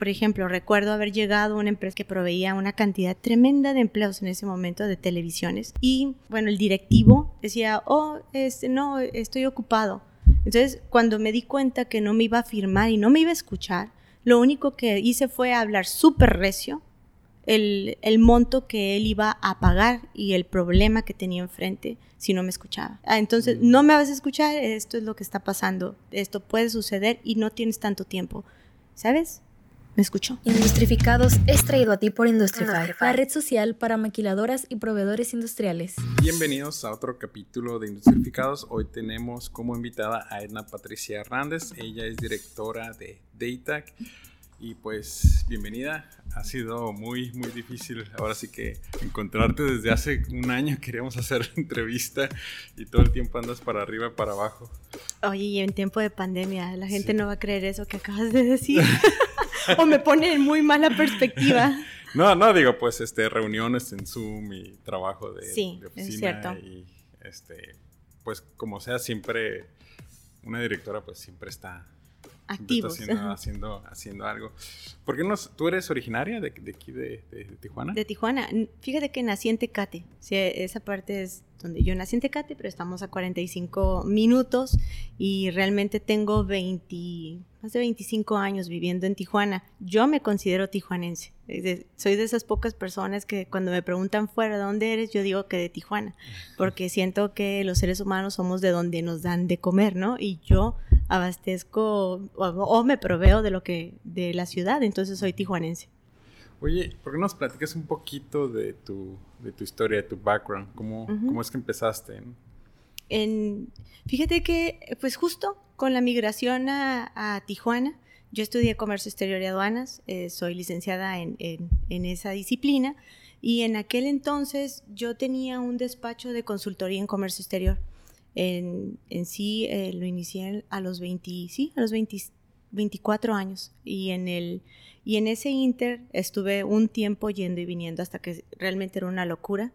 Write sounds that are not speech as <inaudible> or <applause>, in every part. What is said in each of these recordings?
Por ejemplo, recuerdo haber llegado a una empresa que proveía una cantidad tremenda de empleos en ese momento de televisiones y bueno, el directivo decía, oh, este, no, estoy ocupado. Entonces, cuando me di cuenta que no me iba a firmar y no me iba a escuchar, lo único que hice fue hablar súper recio el, el, monto que él iba a pagar y el problema que tenía enfrente si no me escuchaba. Ah, entonces, mm. no me vas a escuchar, esto es lo que está pasando, esto puede suceder y no tienes tanto tiempo, ¿sabes? Me escuchó. Industrificados es traído a ti por Industrify, la red social para maquiladoras y proveedores industriales. Bienvenidos a otro capítulo de Industrificados. Hoy tenemos como invitada a Edna Patricia Hernández. Ella es directora de DATAC. Y pues bienvenida. Ha sido muy, muy difícil. Ahora sí que encontrarte desde hace un año. <laughs> Queríamos hacer entrevista y todo el tiempo andas para arriba y para abajo. Oye, y en tiempo de pandemia, la gente no va a creer eso que acabas de decir. <laughs> o me pone en muy mala perspectiva. <laughs> No, no, digo, pues, este, reuniones en Zoom y trabajo de, sí, oficina. Es cierto. Y, este, pues, como sea, siempre, una directora, pues, siempre está activos. Haciendo, haciendo, haciendo, algo. ¿Por qué no? ¿Tú eres originaria de, de aquí, de, de, Tijuana? De Tijuana. Fíjate que nací en Tecate. Sí, esa parte es donde yo nací en Tecate, pero estamos a 45 minutos y realmente tengo 20, más de 25 años viviendo en Tijuana. Yo me considero tijuanense. Soy de esas pocas personas que cuando me preguntan fuera de dónde eres, yo digo que de Tijuana, <laughs> porque siento que los seres humanos somos de donde nos dan de comer, ¿no? Y yo abastezco o, me proveo de lo que de la ciudad, entonces soy tijuanense. Oye, ¿por qué nos platicas un poquito de tu, de tu historia, de tu background? ¿Cómo, ¿cómo es que empezaste? En, fíjate que, pues justo con la migración a, Tijuana, yo estudié comercio exterior y aduanas, eh, soy licenciada en, en, esa disciplina y en aquel entonces yo tenía un despacho de consultoría en comercio exterior. En, en sí eh, lo inicié a los 20, sí, a los 24 años y en, el, y en ese inter estuve un tiempo yendo y viniendo hasta que realmente era una locura.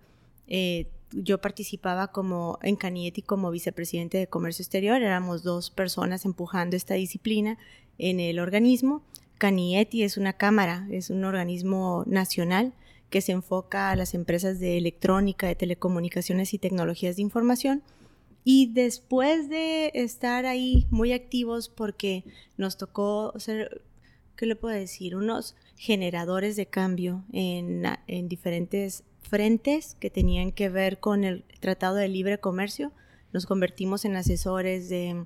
Eh, yo participaba como en Canieti como vicepresidente de Comercio Exterior, éramos dos personas empujando esta disciplina en el organismo. Canieti es una cámara, es un organismo nacional que se enfoca a las empresas de electrónica, de telecomunicaciones y tecnologías de información y después de estar ahí muy activos porque nos tocó ser, ¿qué le puedo decir? Unos generadores de cambio en, en diferentes frentes que tenían que ver con el Tratado de Libre Comercio. Nos convertimos en asesores de,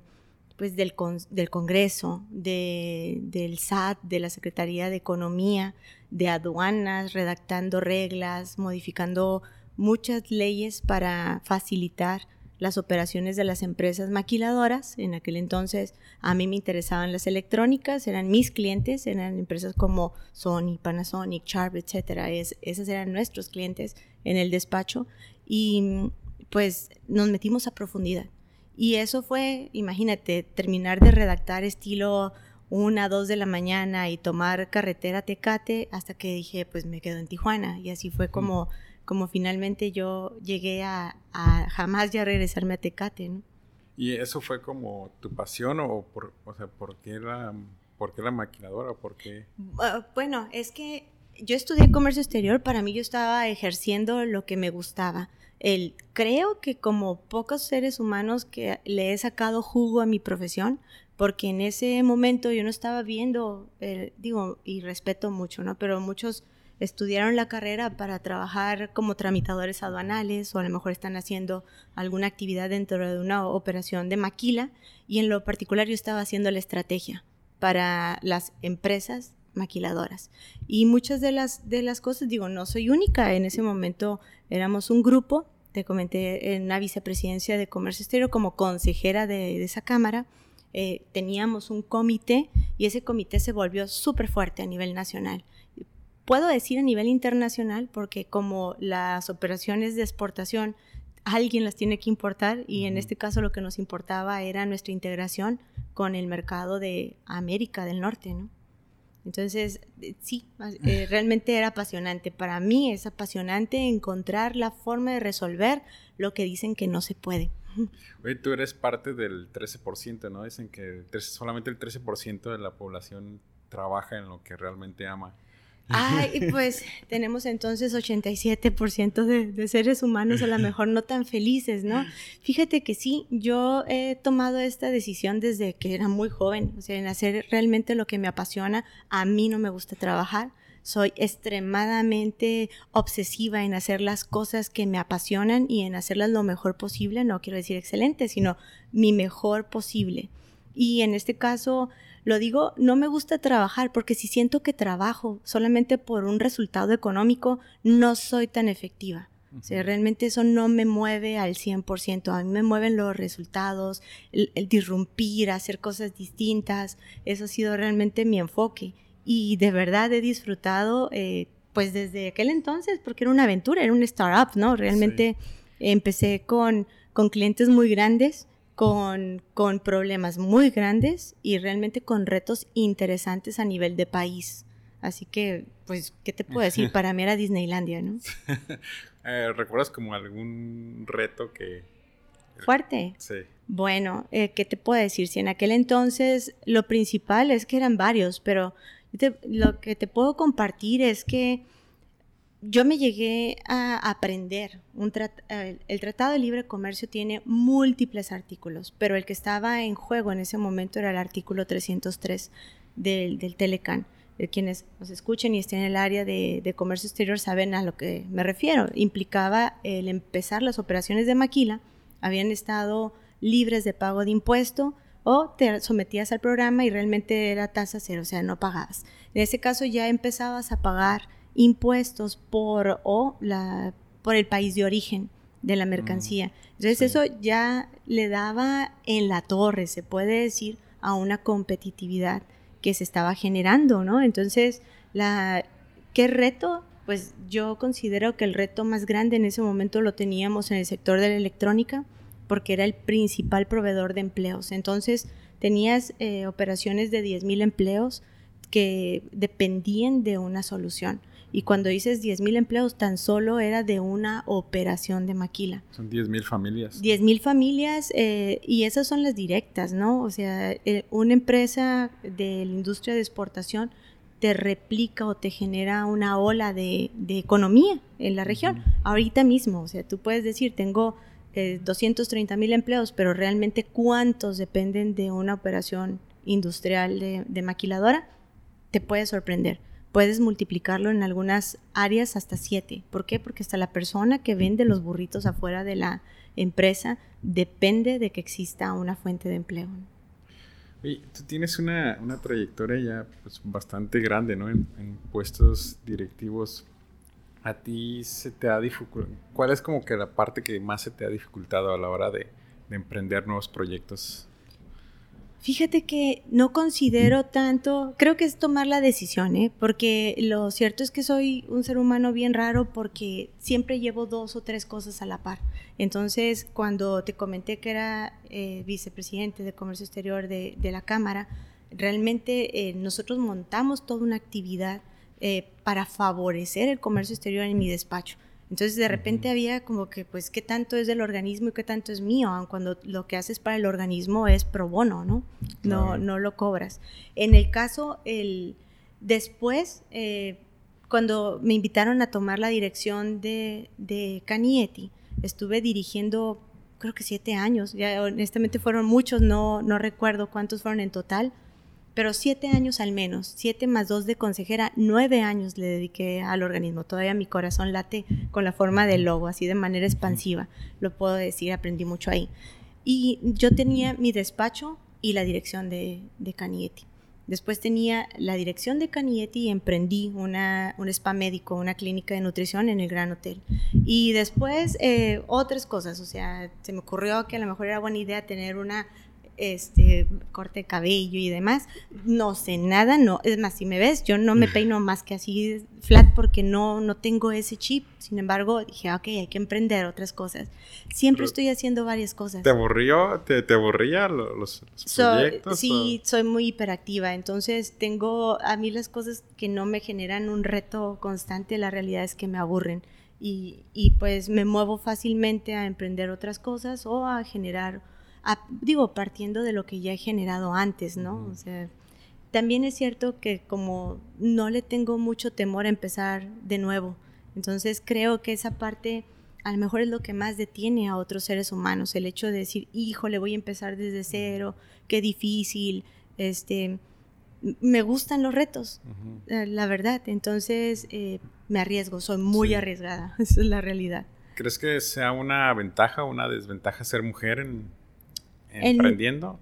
pues, del, del Congreso, de, del SAT, de la Secretaría de Economía, de aduanas, redactando reglas, modificando muchas leyes para facilitar las operaciones de las empresas maquiladoras. En aquel entonces a mí me interesaban las electrónicas, eran mis clientes, eran empresas como Sony, Panasonic, Sharp, etcétera. Es, esas eran nuestros clientes en el despacho y pues nos metimos a profundidad. Y eso fue, imagínate, terminar de redactar estilo una, dos de la mañana y tomar carretera Tecate hasta que dije, pues me quedo en Tijuana. Y así fue como como finalmente yo llegué a, jamás ya regresarme a Tecate, ¿no? ¿Y eso fue como tu pasión o por, o sea, por qué la, por qué la maquinadora? ¿Por qué? Ah, bueno, es que yo estudié comercio exterior, para mí yo estaba ejerciendo lo que me gustaba. El, creo que como pocos seres humanos que le he sacado jugo a mi profesión, porque en ese momento yo no estaba viendo, eh, digo, y respeto mucho, ¿no? Pero muchos estudiaron la carrera para trabajar como tramitadores aduanales o a lo mejor están haciendo alguna actividad dentro de una operación de maquila. Y en lo particular yo estaba haciendo la estrategia para las empresas maquiladoras. Y muchas de las, de las cosas, digo, no soy única, en ese momento éramos un grupo, te comenté en la vicepresidencia de Comercio Exterior como consejera de, esa cámara, eh, teníamos un comité y ese comité se volvió súper fuerte a nivel nacional puedo decir a nivel internacional porque como las operaciones de exportación alguien las tiene que importar y en este caso lo que nos importaba era nuestra integración con el mercado de América del Norte, ¿no? Entonces, eh, sí, eh, <laughs> realmente era apasionante. Para mí es apasionante encontrar la forma de resolver lo que dicen que no se puede. <laughs> Oye, tú eres parte del 13%, ¿no? Dicen que solamente el 13% de la población trabaja en lo que realmente ama. Ay, <laughs> pues tenemos entonces 87% de, de, seres humanos a lo <laughs> mejor no tan felices, ¿no? Fíjate que sí, yo he tomado esta decisión desde que era muy joven, o sea, en hacer realmente lo que me apasiona. A mí no me gusta trabajar, soy extremadamente obsesiva en hacer las cosas que me apasionan y en hacerlas lo mejor posible, no quiero decir excelente, sino mi mejor posible. Y en este caso, lo digo, no me gusta trabajar porque si siento que trabajo solamente por un resultado económico, no soy tan efectiva. O sea, realmente eso no me mueve al 100%. A mí me mueven los resultados, el, el disrumpir, hacer cosas distintas. Eso ha sido realmente mi enfoque. Y de verdad he disfrutado, eh, pues desde aquel entonces, porque era una aventura, era un startup, ¿no? Realmente empecé con, con clientes muy grandes con, con problemas muy grandes y realmente con retos interesantes a nivel de país. Así que, pues, ¿qué te puedo decir? <laughs> Para mí era Disneylandia, ¿no? <laughs> Eh, ¿Recuerdas como algún reto que... Fuerte. Sí. Bueno, eh, ¿qué te puedo decir? Si en aquel entonces lo principal es que eran varios, pero lo que te puedo compartir es que yo me llegué a aprender. El Tratado de Libre Comercio tiene múltiples artículos, pero el que estaba en juego en ese momento era el artículo 303 del, del Telecan. De quienes nos escuchen y estén en el área de, de, comercio exterior saben a lo que me refiero. Implicaba el empezar las operaciones de maquila, habían estado libres de pago de impuesto o te sometías al programa y realmente era tasa cero, o sea, no pagabas. En ese caso ya empezabas a pagar impuestos por o la por el país de origen de la mercancía. Mm, Entonces eso ya le daba en la torre, se puede decir, a una competitividad que se estaba generando, ¿no? Entonces, la ¿qué reto? Pues yo considero que el reto más grande en ese momento lo teníamos en el sector de la electrónica, porque era el principal proveedor de empleos. Entonces, tenías eh, operaciones de 10.000 empleos que dependían de una solución. Y cuando dices 10.000 empleos, tan solo era de una operación de maquila. Son 10.000 familias. 10.000 familias eh, y esas son las directas, ¿no? O sea, eh, una empresa de la industria de exportación te replica o te genera una ola de, economía en la región. Ahorita mismo, o sea, tú puedes decir, tengo eh, 230 mil empleos, pero realmente cuántos dependen de una operación industrial de, de maquiladora, te puede sorprender puedes multiplicarlo en algunas áreas hasta siete. ¿Por qué? Porque hasta la persona que vende los burritos afuera de la empresa depende de que exista una fuente de empleo. Oye, tú tienes una, trayectoria ya pues, bastante grande, ¿no? En, puestos directivos. ¿A ti se te ha dificultado? ¿Cuál es como que la parte que más se te ha dificultado a la hora de, de emprender nuevos proyectos Fíjate que no considero tanto, creo que es tomar la decisión, ¿eh? porque lo cierto es que soy un ser humano bien raro porque siempre llevo dos o tres cosas a la par. Entonces, cuando te comenté que era eh, vicepresidente de Comercio Exterior de, la Cámara, realmente eh, nosotros montamos toda una actividad eh, para favorecer el comercio exterior en mi despacho. Entonces de repente había como que, pues, ¿qué tanto es del organismo y qué tanto es mío? Cuando lo que haces para el organismo es pro bono, ¿no? No, no lo cobras. En el caso, el, después, eh, cuando me invitaron a tomar la dirección de, de Canieti, estuve dirigiendo, creo que siete años, ya honestamente fueron muchos, no, no recuerdo cuántos fueron en total, pero siete años al menos, siete más dos de consejera, nueve años le dediqué al organismo. Todavía mi corazón late con la forma del logo, así de manera expansiva, lo puedo decir, aprendí mucho ahí. Y yo tenía mi despacho y la dirección de, de Canieti. Después tenía la dirección de Canieti y emprendí una, un spa médico, una clínica de nutrición en el Gran Hotel. Y después eh, otras cosas, o sea, se me ocurrió que a lo mejor era buena idea tener una este corte de cabello y demás. No sé nada, no. Es más, si me ves, yo no me peino más que así flat porque no, no tengo ese chip. Sin embargo, dije, ok, hay que emprender otras cosas. Siempre estoy haciendo varias cosas. ¿Te aburrió? ¿Te, te aburría los, proyectos? Sí, soy muy hiperactiva. Entonces, tengo a mí las cosas que no me generan un reto constante, la realidad es que me aburren. Y, y pues me muevo fácilmente a emprender otras cosas o a generar digo, partiendo de lo que ya he generado antes, ¿no? O sea, también es cierto que como no le tengo mucho temor a empezar de nuevo, entonces creo que esa parte a lo mejor es lo que más detiene a otros seres humanos, el hecho de decir, híjole, voy a empezar desde cero, qué difícil, este, me gustan los retos, eh, la verdad, entonces eh, me arriesgo, soy muy arriesgada, <laughs> esa es la realidad. ¿Crees que sea una ventaja o una desventaja ser mujer en, emprendiendo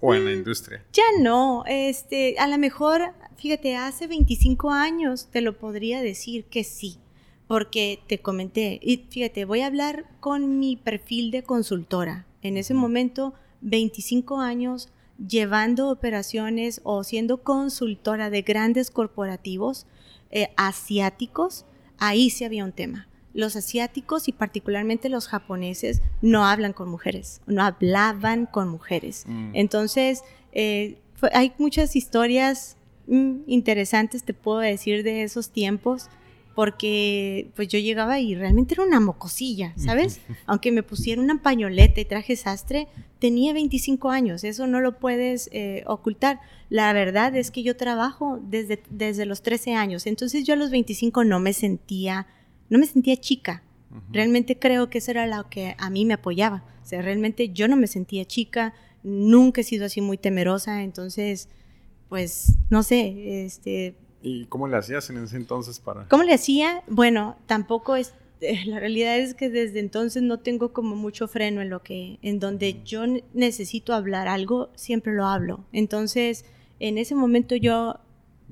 o en la mm, industria? Ya no, este, a lo mejor, fíjate, hace 25 años te lo podría decir que sí, porque te comenté, y fíjate, voy a hablar con mi perfil de consultora. En ese momento, 25 años llevando operaciones o siendo consultora de grandes corporativos eh, asiáticos, ahí sí había un tema. Los asiáticos y particularmente los japoneses no hablan con mujeres, no hablaban con mujeres. Mm. Entonces, eh, hay muchas historias mm, interesantes, te puedo decir, de esos tiempos porque pues yo llegaba y realmente era una mocosilla, <laughs> ¿sabes? Aunque me pusiera una pañoleta y traje sastre, tenía 25 años, eso no lo puedes eh, ocultar. La verdad es que yo trabajo desde, desde los 13 años, entonces yo a los 25 no me sentía, no me sentía chica. Realmente creo que eso era lo que a mí me apoyaba. O sea, realmente yo no me sentía chica, nunca he sido así muy temerosa, entonces, pues, no sé, este, ¿Y cómo le hacías en ese entonces para...? ¿Cómo le hacía? Bueno, tampoco es... Eh, la realidad es que desde entonces no tengo como mucho freno en lo que... En donde yo necesito hablar algo, siempre lo hablo. Entonces, en ese momento yo,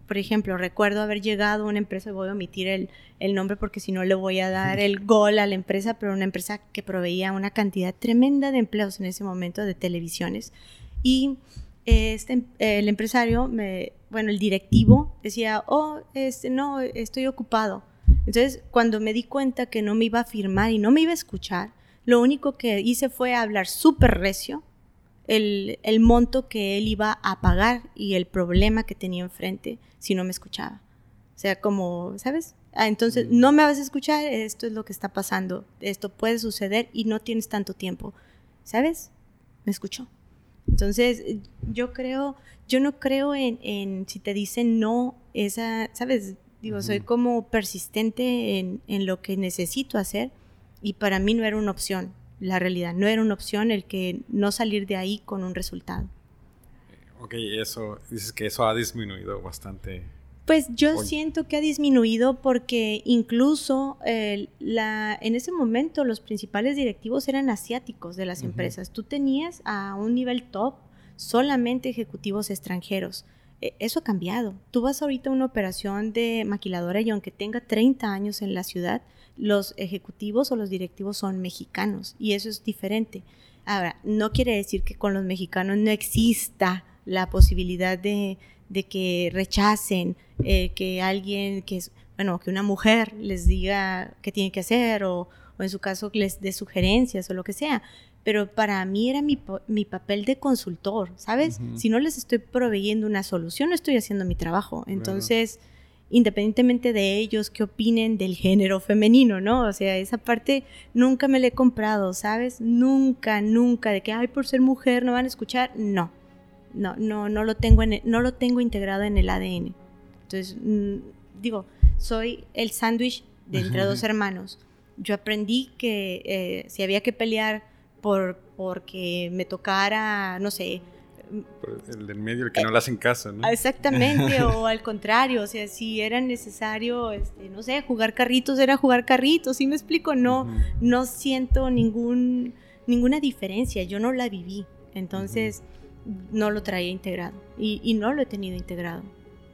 por ejemplo, recuerdo haber llegado a una empresa, voy a omitir el, el nombre porque si no le voy a dar el gol a la empresa, pero una empresa que proveía una cantidad tremenda de empleos en ese momento de televisiones. Y este, el empresario, me, bueno, el directivo decía, oh, este, no, estoy ocupado. Entonces, cuando me di cuenta que no me iba a firmar y no me iba a escuchar, lo único que hice fue hablar súper recio el, el, monto que él iba a pagar y el problema que tenía enfrente si no me escuchaba. O sea, como, ¿sabes? Ah, entonces, mm. no me vas a escuchar, esto es lo que está pasando, esto puede suceder y no tienes tanto tiempo. ¿Sabes? Me escuchó. Entonces, yo creo, yo no creo en, si te dicen no, esa, ¿sabes? Digo, soy como persistente en, en, lo que necesito hacer y para mí no era una opción, la realidad, no era una opción el que no salir de ahí con un resultado. Ok, eso, dices que eso ha disminuido bastante pues yo siento que ha disminuido porque incluso la, en ese momento los principales directivos eran asiáticos de las empresas. Tú tenías a un nivel top solamente ejecutivos extranjeros. E, eso ha cambiado. Tú vas ahorita a una operación de maquiladora y aunque tenga 30 años en la ciudad, los ejecutivos o los directivos son mexicanos y eso es diferente. Ahora, no quiere decir que con los mexicanos no exista la posibilidad de de que rechacen, eh, que alguien, que es, bueno, que una mujer les diga qué tiene que hacer o, en su caso les dé sugerencias o lo que sea. Pero para mí era mi, mi papel de consultor, ¿sabes? Si no les estoy proveyendo una solución, no estoy haciendo mi trabajo. Entonces, independientemente de ellos, qué opinen del género femenino, ¿no? O sea, esa parte nunca me la he comprado, ¿sabes? Nunca, nunca, de que, ay, por ser mujer no van a escuchar. No, no, no, no, lo, tengo en, no lo tengo integrado en el ADN. Entonces, mm, digo, soy el sándwich de entre dos hermanos. Yo aprendí que eh, si había que pelear por porque me tocara, no sé... el del medio, el que no le hacen caso, ¿no? Exactamente, <laughs> o al contrario, o sea, si era necesario, este, no sé, jugar carritos, era jugar carritos, ¿sí me explico? No, no siento ningún, ninguna diferencia, yo no la viví. Entonces no lo traía integrado y, no lo he tenido integrado.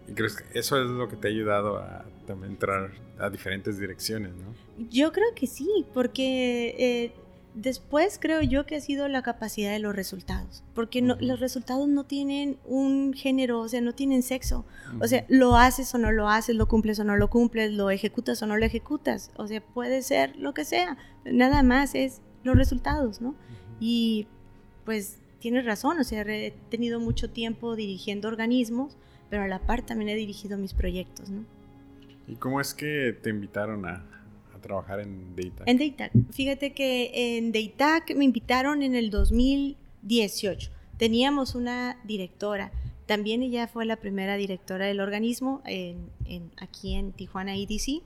¿Y crees que eso es lo que te ha ayudado a también entrar a diferentes direcciones, no? Yo creo que sí, porque eh, después creo yo que ha sido la capacidad de los resultados, porque los resultados no tienen un género, o sea, no tienen sexo. O sea, lo haces o no lo haces, lo cumples o no lo cumples, lo ejecutas o no lo ejecutas. O sea, puede ser lo que sea. Nada más es los resultados, ¿no? Y pues tienes razón, o sea, he tenido mucho tiempo dirigiendo organismos, pero a la par también he dirigido mis proyectos, ¿no? ¿Y cómo es que te invitaron a, trabajar en DATAC? En DATAC. Fíjate que en DATAC me invitaron en el 2018. Teníamos una directora También ella fue la primera directora del organismo en, aquí en Tijuana EDC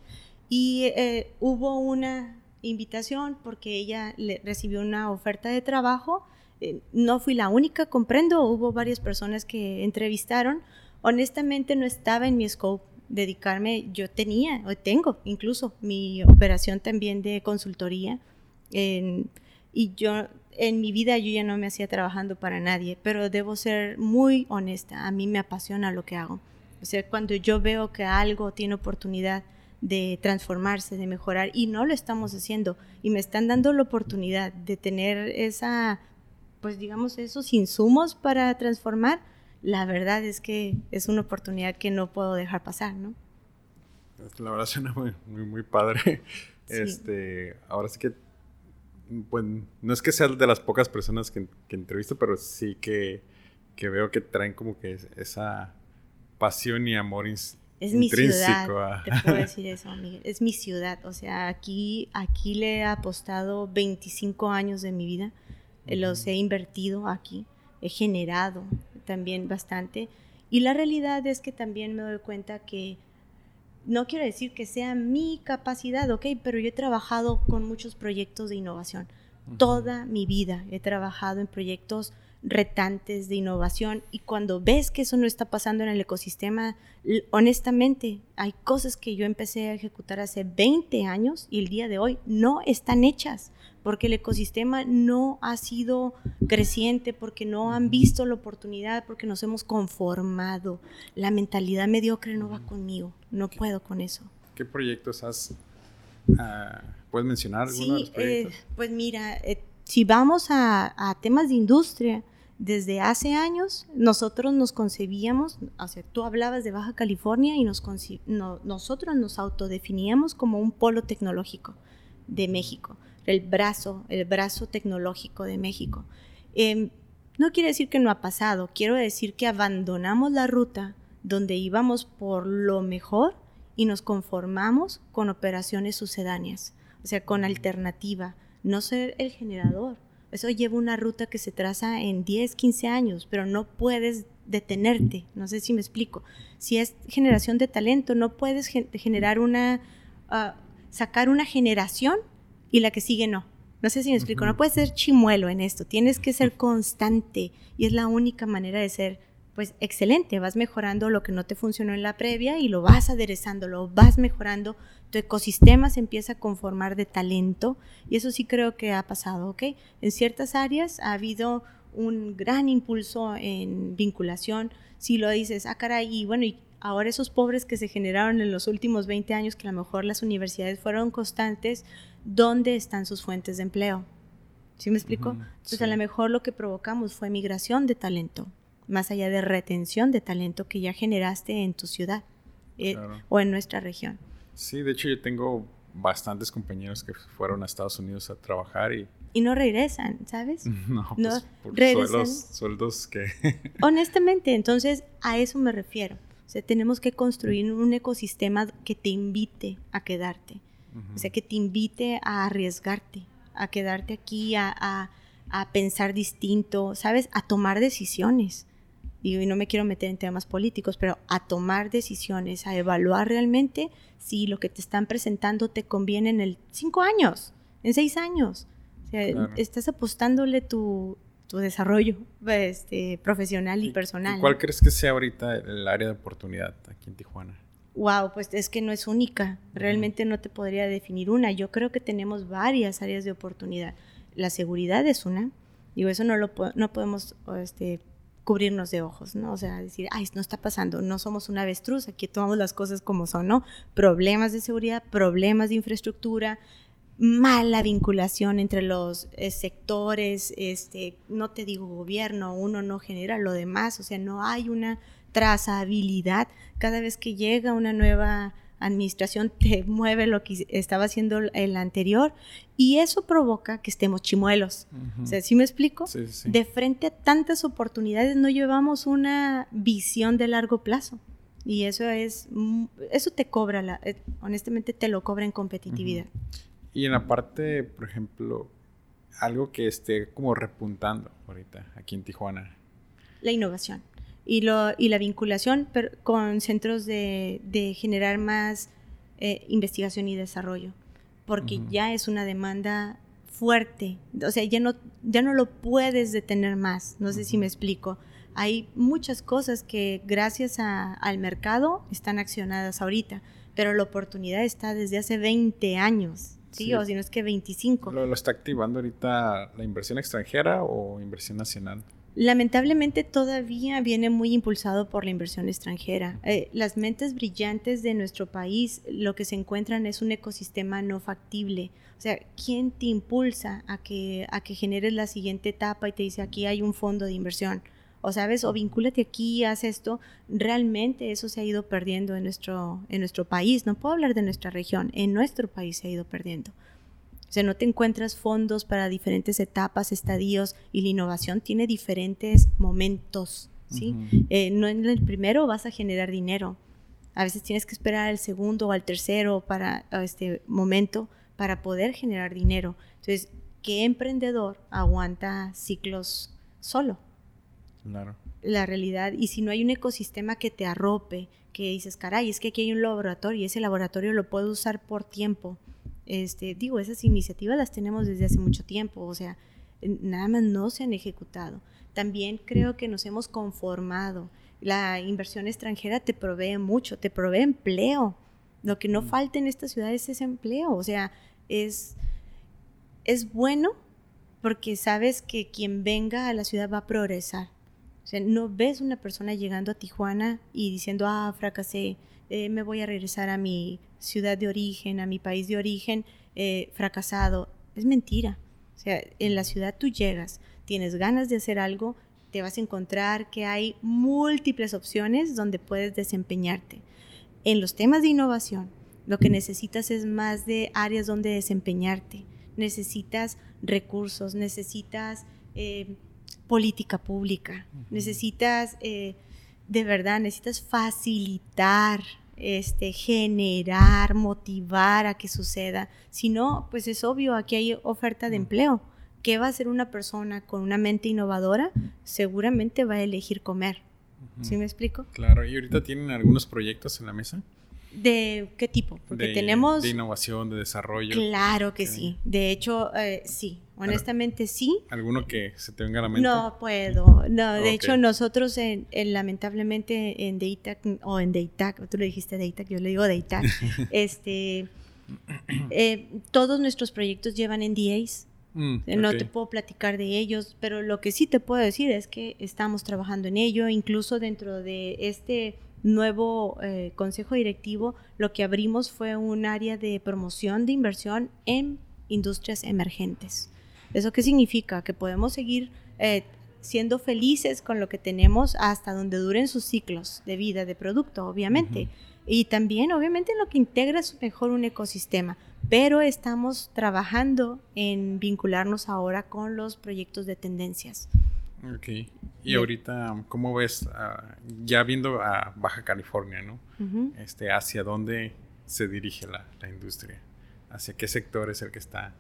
y eh, hubo una invitación porque ella le, recibió una oferta de trabajo. Eh, no fui la única, comprendo, hubo varias personas que entrevistaron. Honestamente no estaba en mi scope dedicarme, yo tenía, o tengo incluso mi operación también de consultoría. y yo en mi vida yo ya no me hacía trabajando para nadie, pero debo ser muy honesta, a mí me apasiona lo que hago. O sea, cuando yo veo que algo tiene oportunidad de transformarse, de mejorar, y no lo estamos haciendo, y me están dando la oportunidad de tener esa, pues digamos, esos insumos para transformar, la verdad es que es una oportunidad que no puedo dejar pasar, ¿no? La verdad suena muy, muy, muy padre. <laughs> Este, ahora sí que pues no es que sea de las pocas personas que, que entrevisto, pero sí que, que, veo que traen como que esa pasión y amor es mi ciudad, te puedo <laughs> decir eso, Miguel. Es mi ciudad. O sea, aquí, aquí le he apostado 25 años de mi vida. Los he invertido aquí. He generado también bastante. Y la realidad es que también me doy cuenta que no quiero decir que sea mi capacidad, ok, pero yo he trabajado con muchos proyectos de innovación. Toda mi vida he trabajado en proyectos retantes de innovación y cuando ves que eso no está pasando en el ecosistema, honestamente, hay cosas que yo empecé a ejecutar hace 20 años y el día de hoy no están hechas porque el ecosistema no ha sido creciente, porque no han visto la oportunidad, porque nos hemos conformado. La mentalidad mediocre no va conmigo, no puedo con eso. ¿Qué proyectos has... Ah, ¿Puedes mencionar algunos sí, eh, pues mira, eh, si vamos a, temas de industria, desde hace años nosotros nos concebíamos, o sea, tú hablabas de Baja California y nos nosotros nos autodefiníamos como un polo tecnológico de México, el brazo, el brazo tecnológico de México. Em, no quiere decir que no ha pasado, quiero decir que abandonamos la ruta donde íbamos por lo mejor y nos conformamos con operaciones sucedáneas, o sea, con alternativa no ser el generador. Eso lleva una ruta que se traza en 10, 15 años, pero no puedes detenerte. No sé si me explico. Si es generación de talento, no puedes generar una, ah, sacar una generación y la que sigue no. No sé si me explico. No puedes ser chimuelo en esto. Tienes que ser constante y es la única manera de ser pues excelente, vas mejorando lo que no te funcionó en la previa y lo vas aderezando, lo vas mejorando, tu ecosistema se empieza a conformar de talento y eso sí creo que ha pasado, ¿ok? En ciertas áreas ha habido un gran impulso en vinculación, si lo dices, ah, caray, y bueno, y ahora esos pobres que se generaron en los últimos 20 años, que a lo mejor las universidades fueron constantes, ¿dónde están sus fuentes de empleo? ¿Sí me explico? Entonces a lo mejor lo que provocamos fue migración de talento más allá de retención de talento que ya generaste en tu ciudad eh, o en nuestra región. Sí, de hecho yo tengo bastantes compañeros que fueron a Estados Unidos a trabajar y... Y no regresan, ¿sabes? No, <laughs> no pues por sueldos, sueldos que... <laughs> Honestamente, entonces a eso me refiero. O sea, tenemos que construir un ecosistema que te invite a quedarte. O sea, que te invite a arriesgarte, a quedarte aquí, a, a, a pensar distinto, ¿sabes? A tomar decisiones y no me quiero meter en temas políticos, pero a tomar decisiones, a evaluar realmente si lo que te están presentando te conviene en el cinco años, en seis años. O sea, estás apostándole tu, tu desarrollo este, profesional y, personal. ¿Cuál crees que sea ahorita el área de oportunidad aquí en Tijuana? Wow, pues es que no es única. Realmente no te podría definir una. Yo creo que tenemos varias áreas de oportunidad. La seguridad es una. Digo, eso no lo no podemos este, cubrirnos de ojos, ¿no? O sea, decir, ay, no está pasando, no somos una avestruz, aquí tomamos las cosas como son, ¿no? Problemas de seguridad, problemas de infraestructura, mala vinculación entre los eh, sectores, este, no te digo gobierno, uno no genera lo demás, o sea, no hay una trazabilidad cada vez que llega una nueva administración <laughs> te mueve lo que estaba haciendo el anterior y eso provoca que estemos chimuelos. O sea, ¿sí me explico? De frente a tantas oportunidades no llevamos una visión de largo plazo y eso es, eso te cobra, la, eh, honestamente te lo cobra en competitividad. Y en la parte, por ejemplo, algo que esté como repuntando ahorita aquí en Tijuana. La innovación y, lo, y la vinculación con centros de, de generar más eh, investigación y desarrollo, porque ya es una demanda fuerte, o sea, ya no, ya no lo puedes detener más, no sé si me explico. Hay muchas cosas que gracias al mercado están accionadas ahorita, pero la oportunidad está desde hace 20 años, ¿sí? O si no es que 25. ¿Lo, ¿Lo está activando ahorita la inversión extranjera o inversión nacional? Lamentablemente todavía viene muy impulsado por la inversión extranjera. Eh, las mentes brillantes de nuestro país lo que se encuentran es un ecosistema no factible. O sea, ¿quién te impulsa a que, a que generes la siguiente etapa y te dice aquí hay un fondo de inversión? O sabes, o vincúlate aquí, haz esto. Realmente eso se ha ido perdiendo en nuestro, en nuestro país. No puedo hablar de nuestra región, en nuestro país se ha ido perdiendo. O sea, no te encuentras fondos para diferentes etapas, estadios y la innovación tiene diferentes momentos, ¿sí? Eh, no en el primero vas a generar dinero. A veces tienes que esperar al segundo o al tercero para este momento para poder generar dinero. Entonces, ¿qué emprendedor aguanta ciclos solo? Claro. La realidad, y si no hay un ecosistema que te arrope, que dices, caray, es que aquí hay un laboratorio y ese laboratorio lo puedo usar por tiempo este, digo, esas iniciativas las tenemos desde hace mucho tiempo, o sea, nada más no se han ejecutado. También creo que nos hemos conformado. La inversión extranjera te provee mucho, te provee empleo. Lo que no mm. falta en esta ciudad es ese empleo, o sea, es, es bueno porque sabes que quien venga a la ciudad va a progresar. O sea, no ves una persona llegando a Tijuana y diciendo, ah, fracasé, eh, me voy a regresar a mi ciudad de origen, a mi país de origen, eh, fracasado. Es mentira. O sea, en la ciudad tú llegas, tienes ganas de hacer algo, te vas a encontrar que hay múltiples opciones donde puedes desempeñarte. En los temas de innovación, lo que necesitas es más de áreas donde desempeñarte. Necesitas recursos, necesitas eh, política pública, necesitas, eh, de verdad, necesitas facilitar este, generar, motivar a que suceda. Si no, pues es obvio, aquí hay oferta de empleo. ¿Qué va a hacer una persona con una mente innovadora? Seguramente va a elegir comer. ¿Sí me explico? Claro, y ahorita tienen algunos proyectos en la mesa. ¿De qué tipo? Porque tenemos... De innovación, de desarrollo. Claro que sí. De hecho, eh, sí. Honestamente sí. ¿Alguno que se te venga a la mente? No puedo. No, de hecho nosotros en, lamentablemente en Deitac o en Deitac, tú le dijiste Deitac, yo le digo Deitac, <laughs> este, eh, todos nuestros proyectos llevan NDAs. Mm, no te puedo platicar de ellos, pero lo que sí te puedo decir es que estamos trabajando en ello, incluso dentro de este nuevo eh, consejo directivo, lo que abrimos fue un área de promoción de inversión en industrias emergentes. ¿Eso qué significa? Que podemos seguir eh, siendo felices con lo que tenemos hasta donde duren sus ciclos de vida de producto, obviamente. Y también, obviamente, lo que integra es mejor un ecosistema. Pero estamos trabajando en vincularnos ahora con los proyectos de tendencias. Ok. Y ahorita, ¿cómo ves, ah, ya viendo a Baja California, ¿no? este, ¿Hacia dónde se dirige la, la industria? ¿Hacia qué sector es el que está?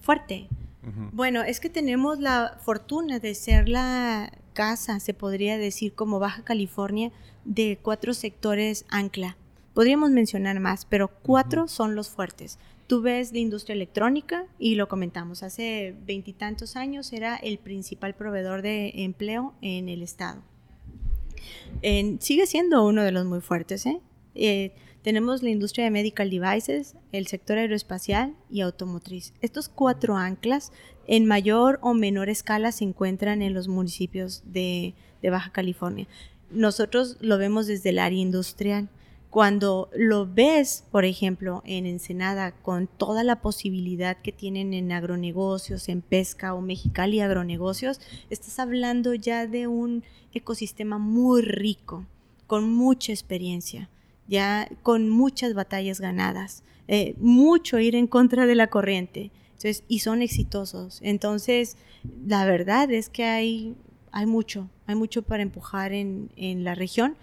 Fuerte. Bueno, es que tenemos la fortuna de ser la casa, se podría decir, como Baja California, de cuatro sectores ancla. Podríamos mencionar más, pero cuatro son los fuertes. Tú ves de industria electrónica y lo comentamos, hace veintitantos años era el principal proveedor de empleo en el estado. sigue siendo uno de los muy fuertes. ¿eh? eh tenemos la industria de medical devices, el sector aeroespacial y automotriz. Estos cuatro anclas en mayor o menor escala se encuentran en los municipios de, Baja California. Nosotros lo vemos desde el área industrial. Cuando lo ves, por ejemplo, en Ensenada, con toda la posibilidad que tienen en agronegocios, en pesca o Mexicali agronegocios, estás hablando ya de un ecosistema muy rico, con mucha experiencia ya con muchas batallas ganadas, eh, mucho ir en contra de la corriente, entonces, y son exitosos. Entonces, la verdad es que hay, hay mucho, hay mucho para empujar en, en la región.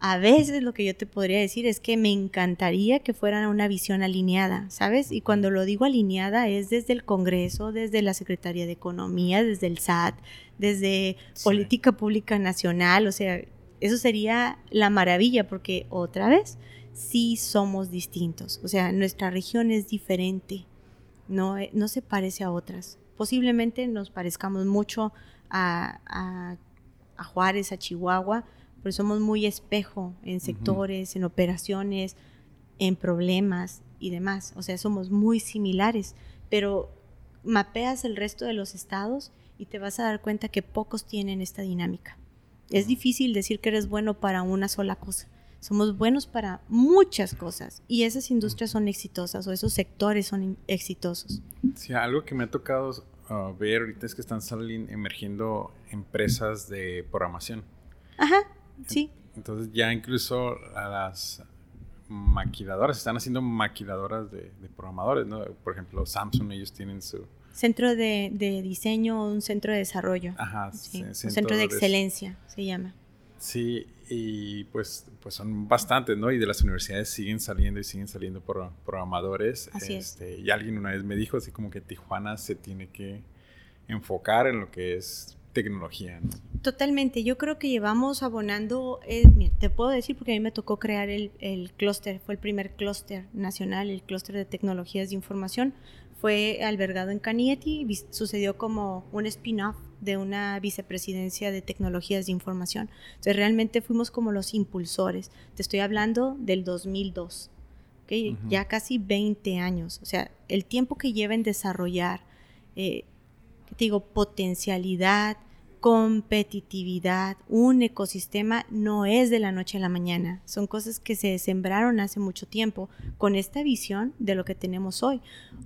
A veces lo que yo te podría decir es que me encantaría que fueran una visión alineada, ¿sabes? Y cuando lo digo alineada es desde el Congreso, desde la Secretaría de Economía, desde el SAT, desde Política Pública Nacional, o sea, eso sería la maravilla porque otra vez sí somos distintos. O sea, nuestra región es diferente, no, eh, no se parece a otras. Posiblemente nos parezcamos mucho a, a, Juárez, a Chihuahua, pero somos muy espejo en sectores, en operaciones, en problemas y demás. O sea, somos muy similares, pero mapeas el resto de los estados y te vas a dar cuenta que pocos tienen esta dinámica. Es difícil decir que eres bueno para una sola cosa. Somos buenos para muchas cosas y esas industrias son exitosas o esos sectores son exitosos. Sí, algo que me ha tocado uh, ver ahorita es que están saliendo, emergiendo empresas de programación. Ajá, sí. Entonces ya incluso a las maquiladoras están haciendo maquiladoras de, de programadores, ¿no? Por ejemplo, Samsung, ellos tienen su Centro de, diseño o un centro de desarrollo. Ajá, sí, un centro de excelencia se llama. Sí, y pues, pues son bastantes, ¿no? Y de las universidades siguen saliendo y siguen saliendo por, programadores. Así es. Este, y alguien una vez me dijo así como que Tijuana se tiene que enfocar en lo que es tecnología. ¿no? Totalmente, yo creo que llevamos abonando, eh, te puedo decir porque a mí me tocó crear el, el clúster, fue el primer clúster nacional, el clúster de tecnologías de información, fue albergado en Canieti, sucedió como un spin-off de una vicepresidencia de tecnologías de información. Entonces realmente fuimos como los impulsores. Te estoy hablando del 2002, ¿okay? ya casi 20 años. O sea, el tiempo que lleva en desarrollar, eh, te digo, potencialidad, competitividad, un ecosistema no es de la noche a la mañana, son cosas que se sembraron hace mucho tiempo con esta visión de lo que tenemos hoy.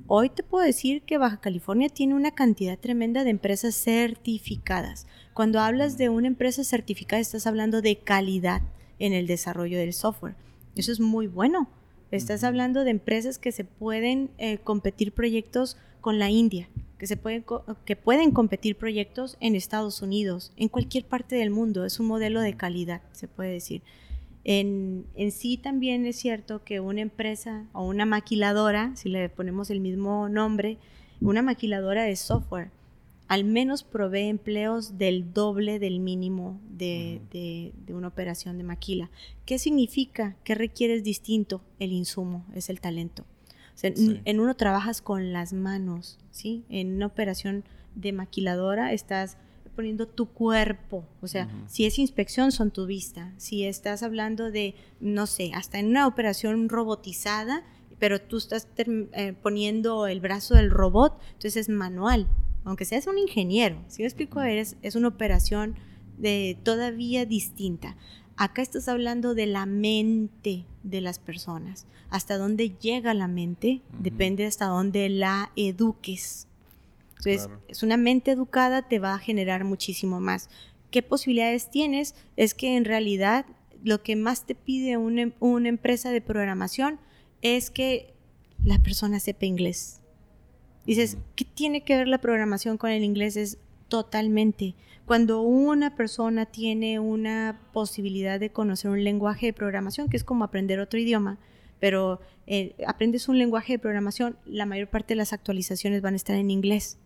Hoy te puedo decir que Baja California tiene una cantidad tremenda de empresas certificadas. Cuando hablas de una empresa certificada estás hablando de calidad en el desarrollo del software. Eso es muy bueno. Estás hablando de empresas que se pueden eh, competir proyectos con la India, que, se pueden, que pueden competir proyectos en Estados Unidos, en cualquier parte del mundo. Es un modelo de calidad, se puede decir. En, en, sí también es cierto que una empresa o una maquiladora, si le ponemos el mismo nombre, una maquiladora de software, al menos provee empleos del doble del mínimo de, de, de, una operación de maquila. ¿Qué significa? ¿Qué requieres distinto? El insumo, es el talento. En uno trabajas con las manos, ¿sí? En una operación de maquiladora estás poniendo tu cuerpo, o sea, si es inspección son tu vista, si estás hablando de, no sé, hasta en una operación robotizada, pero tú estás eh, poniendo el brazo del robot, entonces es manual, aunque seas un ingeniero, si me explico, es una operación de todavía distinta. Acá estás hablando de la mente de las personas. Hasta dónde llega la mente depende hasta dónde la eduques. Entonces, es una mente educada te va a generar muchísimo más. ¿Qué posibilidades tienes? Es que en realidad lo que más te pide una, em, una empresa de programación es que la persona sepa inglés. Dices, ¿qué tiene que ver la programación con el inglés? Es totalmente. Cuando una persona tiene una posibilidad de conocer un lenguaje de programación, que es como aprender otro idioma, pero eh, aprendes un lenguaje de programación, la mayor parte de las actualizaciones van a estar en inglés.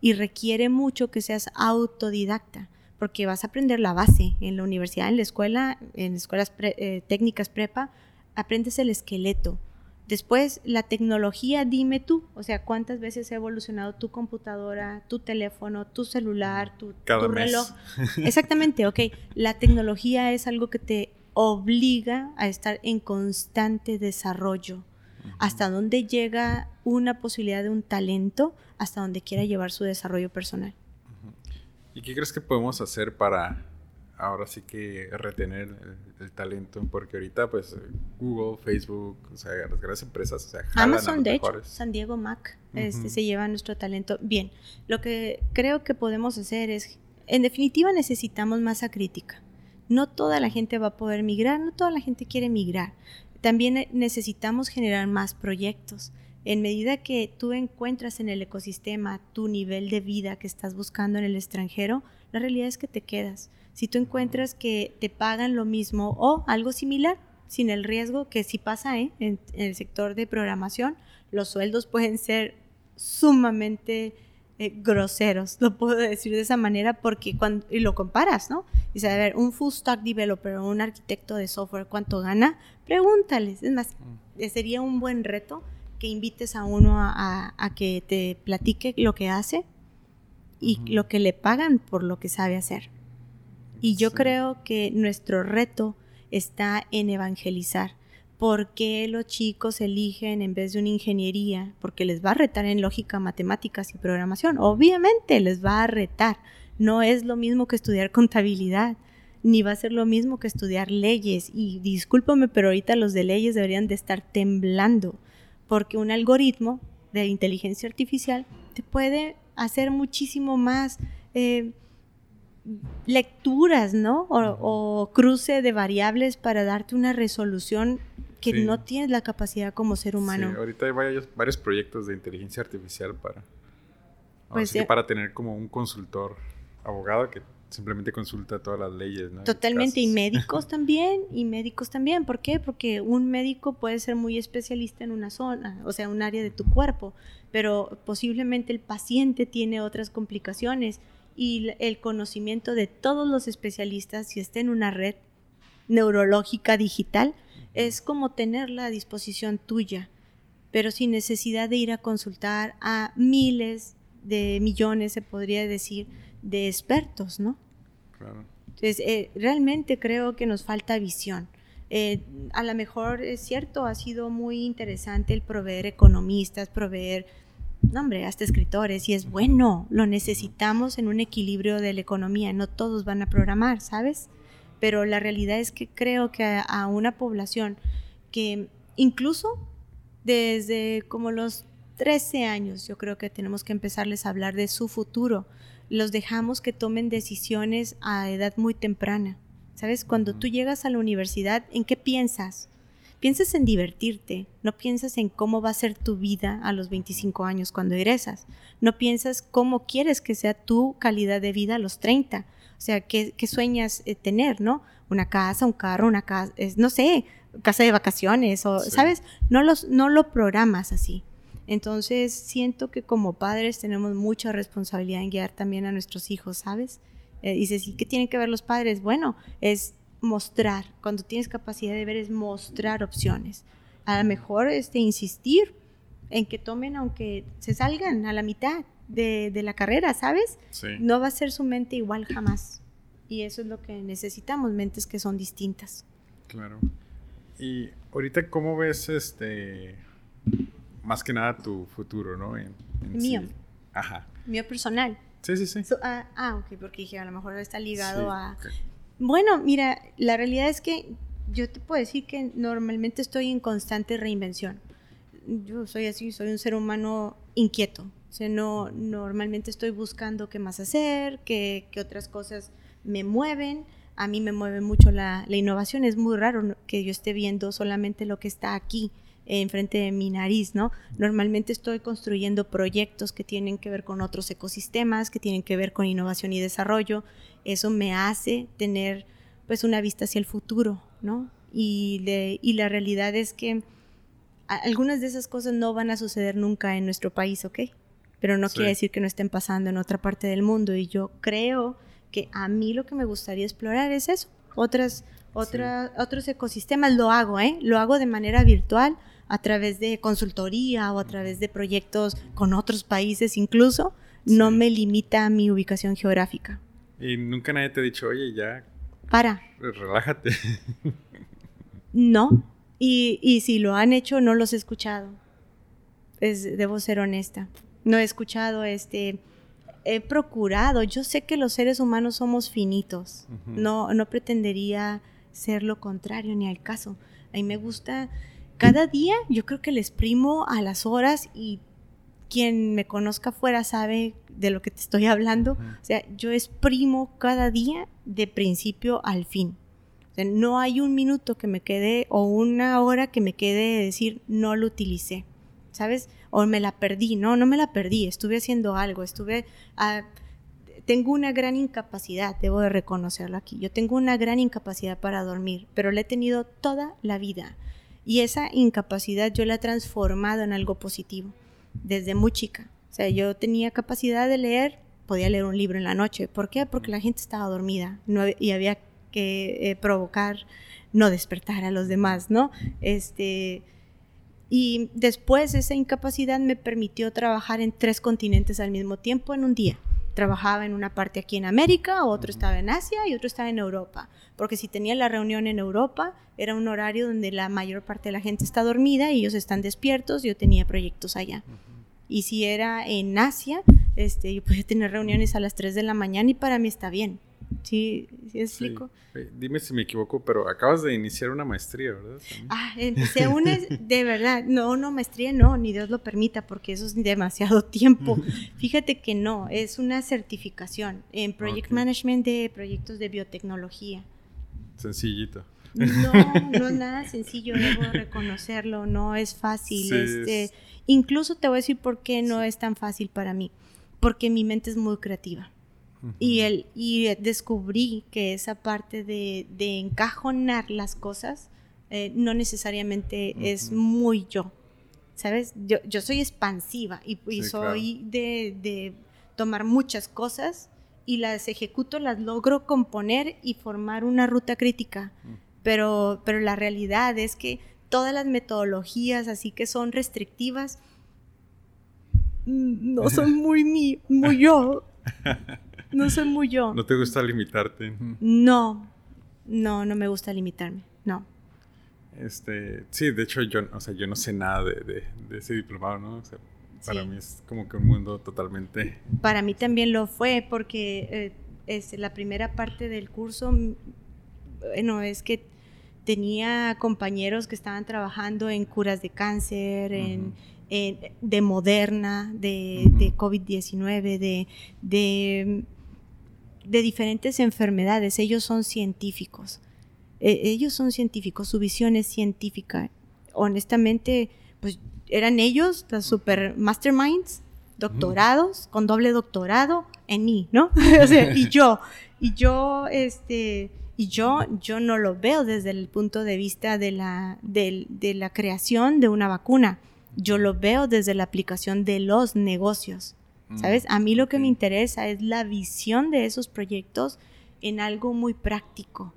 Y requiere mucho que seas autodidacta porque vas a aprender la base. En la universidad, en la escuela, en escuelas eh, técnicas prepa, aprendes el esqueleto, Después, la tecnología, dime tú, o sea, cuántas veces ha evolucionado tu computadora, tu teléfono, tu celular, tu, reloj. <laughs> Exactamente, ok. La tecnología es algo que te obliga a estar en constante desarrollo. Hasta dónde llega una posibilidad de un talento, hasta donde quiera llevar su desarrollo personal. ¿Y qué crees que podemos hacer para ahora sí que retener el, talento, porque ahorita pues Google, Facebook, o sea, las grandes empresas, o sea, Amazon, de hecho, San Diego Mac, este, se lleva nuestro talento. Bien, lo que creo que podemos hacer es, en definitiva necesitamos masa crítica. No toda la gente va a poder migrar, no toda la gente quiere migrar. También necesitamos generar más proyectos. En medida que tú encuentras en el ecosistema tu nivel de vida que estás buscando en el extranjero, la realidad es que te quedas si tú encuentras que te pagan lo mismo o algo similar, sin el riesgo que sí pasa ¿eh? en, el sector de programación, los sueldos pueden ser sumamente eh, groseros, lo puedo decir de esa manera porque cuando y lo comparas, ¿no? Dice, a ver, un full stack developer o un arquitecto de software, ¿cuánto gana? Pregúntales. Es más, mm. sería un buen reto que invites a uno a, que te platique lo que hace y lo que le pagan por lo que sabe hacer. Y yo creo que nuestro reto está en evangelizar ¿Por qué los chicos eligen en vez de una ingeniería? Porque les va a retar en lógica, matemáticas y programación. Obviamente les va a retar. No es lo mismo que estudiar contabilidad, ni va a ser lo mismo que estudiar leyes. Y discúlpame, pero ahorita los de leyes deberían de estar temblando, porque un algoritmo de inteligencia artificial te puede hacer muchísimo más eh, lecturas, ¿no? o, cruce de variables para darte una resolución que no tienes la capacidad como ser humano. Sí, ahorita hay varios, varios proyectos de inteligencia artificial para, pues, para tener como un consultor abogado que simplemente consulta todas las leyes. ¿no? Totalmente, y médicos <laughs> también, y médicos también. ¿Por qué? Porque un médico puede ser muy especialista en una zona, o sea, un área de tu cuerpo, pero posiblemente el paciente tiene otras complicaciones y el conocimiento de todos los especialistas, si está en una red neurológica digital, es como tenerla a disposición tuya, pero sin necesidad de ir a consultar a miles de millones, se podría decir, de expertos, ¿no? Claro. Entonces, eh, realmente creo que nos falta visión. Eh, a lo mejor es cierto, ha sido muy interesante el proveer economistas, proveer, no hombre, hasta escritores, y es bueno, lo necesitamos en un equilibrio de la economía, no todos van a programar, ¿sabes? pero la realidad es que creo que a, una población que incluso desde como los 13 años, yo creo que tenemos que empezarles a hablar de su futuro. Los dejamos que tomen decisiones a edad muy temprana. ¿Sabes? Cuando tú llegas a la universidad, ¿en qué piensas? Piensas en divertirte, no piensas en cómo va a ser tu vida a los 25 años cuando egresas, no piensas cómo quieres que sea tu calidad de vida a los 30, o sea, ¿qué, sueñas eh, tener, no? Una casa, un carro, una casa, no sé, casa de vacaciones, o, ¿sabes? No, los, no lo programas así. Entonces, siento que como padres tenemos mucha responsabilidad en guiar también a nuestros hijos, ¿sabes? Eh, dices, ¿y qué tienen que ver los padres? Bueno, es mostrar, cuando tienes capacidad de ver, es mostrar opciones. A lo mejor este, insistir en que tomen, aunque se salgan a la mitad, de, la carrera, ¿sabes? No va a ser su mente igual jamás. Y eso es lo que necesitamos, mentes que son distintas. Claro. Y ahorita, ¿cómo ves este, más que nada tu futuro, ¿no? Mío. Ajá. Mío personal. Sí, sí, sí. ah, ah, ok, porque dije, a lo mejor está ligado a... Bueno, mira, la realidad es que yo te puedo decir que normalmente estoy en constante reinvención. Yo soy así, soy un ser humano inquieto. O sea, no, normalmente estoy buscando qué más hacer, qué, otras cosas me mueven. A mí me mueve mucho la, innovación. Es muy raro que yo esté viendo solamente lo que está aquí enfrente de mi nariz, ¿no? Normalmente estoy construyendo proyectos que tienen que ver con otros ecosistemas, que tienen que ver con innovación y desarrollo. Eso me hace tener pues una vista hacia el futuro, ¿no? Y, y la realidad es que algunas de esas cosas no van a suceder nunca en nuestro país, ¿ok? pero no quiere decir que no estén pasando en otra parte del mundo. Y yo creo que a mí lo que me gustaría explorar es eso, otras, otros ecosistemas. Lo hago, ¿eh? Lo hago de manera virtual, a través de consultoría o a través de proyectos con otros países incluso. No me limita a mi ubicación geográfica. Y nunca nadie te ha dicho, oye, ya. Para. Relájate. <laughs> no. Y, y si lo han hecho, no los he escuchado. Es, debo ser honesta no he escuchado, este, he procurado, yo sé que los seres humanos somos finitos, no, no pretendería ser lo contrario ni al caso. A mí me gusta, cada día yo creo que le exprimo a las horas y quien me conozca fuera sabe de lo que te estoy hablando. O sea, yo exprimo cada día de principio al fin. O sea, no hay un minuto que me quede o una hora que me quede de decir no lo utilicé. ¿Sabes? o me la perdí. No, no me la perdí, estuve haciendo algo, estuve... Ah, tengo una gran incapacidad, debo de reconocerlo aquí. Yo tengo una gran incapacidad para dormir, pero la he tenido toda la vida. Y esa incapacidad yo la he transformado en algo positivo, desde muy chica. O sea, yo tenía capacidad de leer, podía leer un libro en la noche. ¿Por qué? Porque la gente estaba dormida y había que eh, provocar no despertar a los demás, ¿no? Este, y después esa incapacidad me permitió trabajar en tres continentes al mismo tiempo en un día. Trabajaba en una parte aquí en América, otro estaba en Asia y otro estaba en Europa. Porque si tenía la reunión en Europa, era un horario donde la mayor parte de la gente está dormida y ellos están despiertos, yo tenía proyectos allá. Y si era en Asia, este, yo podía tener reuniones a las 3 de la mañana y para mí está bien. ¿Sí, sí explico? Dime si me equivoco, pero acabas de iniciar una maestría, ¿verdad? Ah, empecé una, de verdad, no, no, maestría no, ni Dios lo permita, porque eso es demasiado <laughs> tiempo. <laughs> Fíjate que no, es una certificación en Project Management de proyectos de biotecnología. Sencillito. No, <laughs> no es nada sencillo, debo reconocerlo, no es fácil. este, Incluso te voy a decir por qué no es tan fácil para mí, porque mi mente es muy creativa. Y, el, y descubrí que esa parte de, encajonar las cosas eh, no necesariamente es muy yo. ¿Sabes? Yo, yo soy expansiva y, soy de, de, tomar muchas cosas y las ejecuto, las logro componer y formar una ruta crítica. pero, pero la realidad es que todas las metodologías así que son restrictivas mm, no son <laughs> muy mi, muy yo. <laughs> No soy muy yo. ¿No te gusta limitarte? No, no, no me gusta limitarme, no. Este, sí, de hecho yo, o sea, yo no sé nada de, ese diplomado, ¿no? O sea, para mí es como que un mundo totalmente... Para mí también lo fue porque eh, es, la primera parte del curso, bueno, es que tenía compañeros que estaban trabajando en curas de cáncer, en, de Moderna, de, de COVID-19, de, de, de, diferentes enfermedades. Ellos son científicos. E, ellos son científicos, su visión es científica. Honestamente, pues eran ellos, los super masterminds, doctorados, con doble doctorado en mí, ¿no? <laughs> <laughs> o sea, y yo, y yo, este y yo, yo no lo veo desde el punto de vista de la, de, la creación de una vacuna. Yo lo veo desde la aplicación de los negocios. ¿Sabes? A mí lo que me interesa es la visión de esos proyectos en algo muy práctico.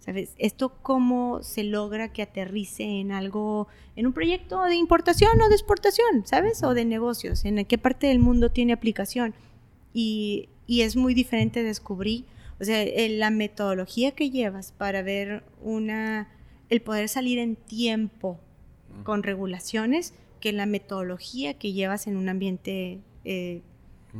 ¿Sabes? Esto cómo se logra que aterrice en algo, en un proyecto de importación o de exportación, ¿sabes? O de negocios, en qué parte del mundo tiene aplicación. Y, y es muy diferente descubrir o sea, la metodología que llevas para ver una, el poder salir en tiempo con regulaciones, que la metodología que llevas en un ambiente eh,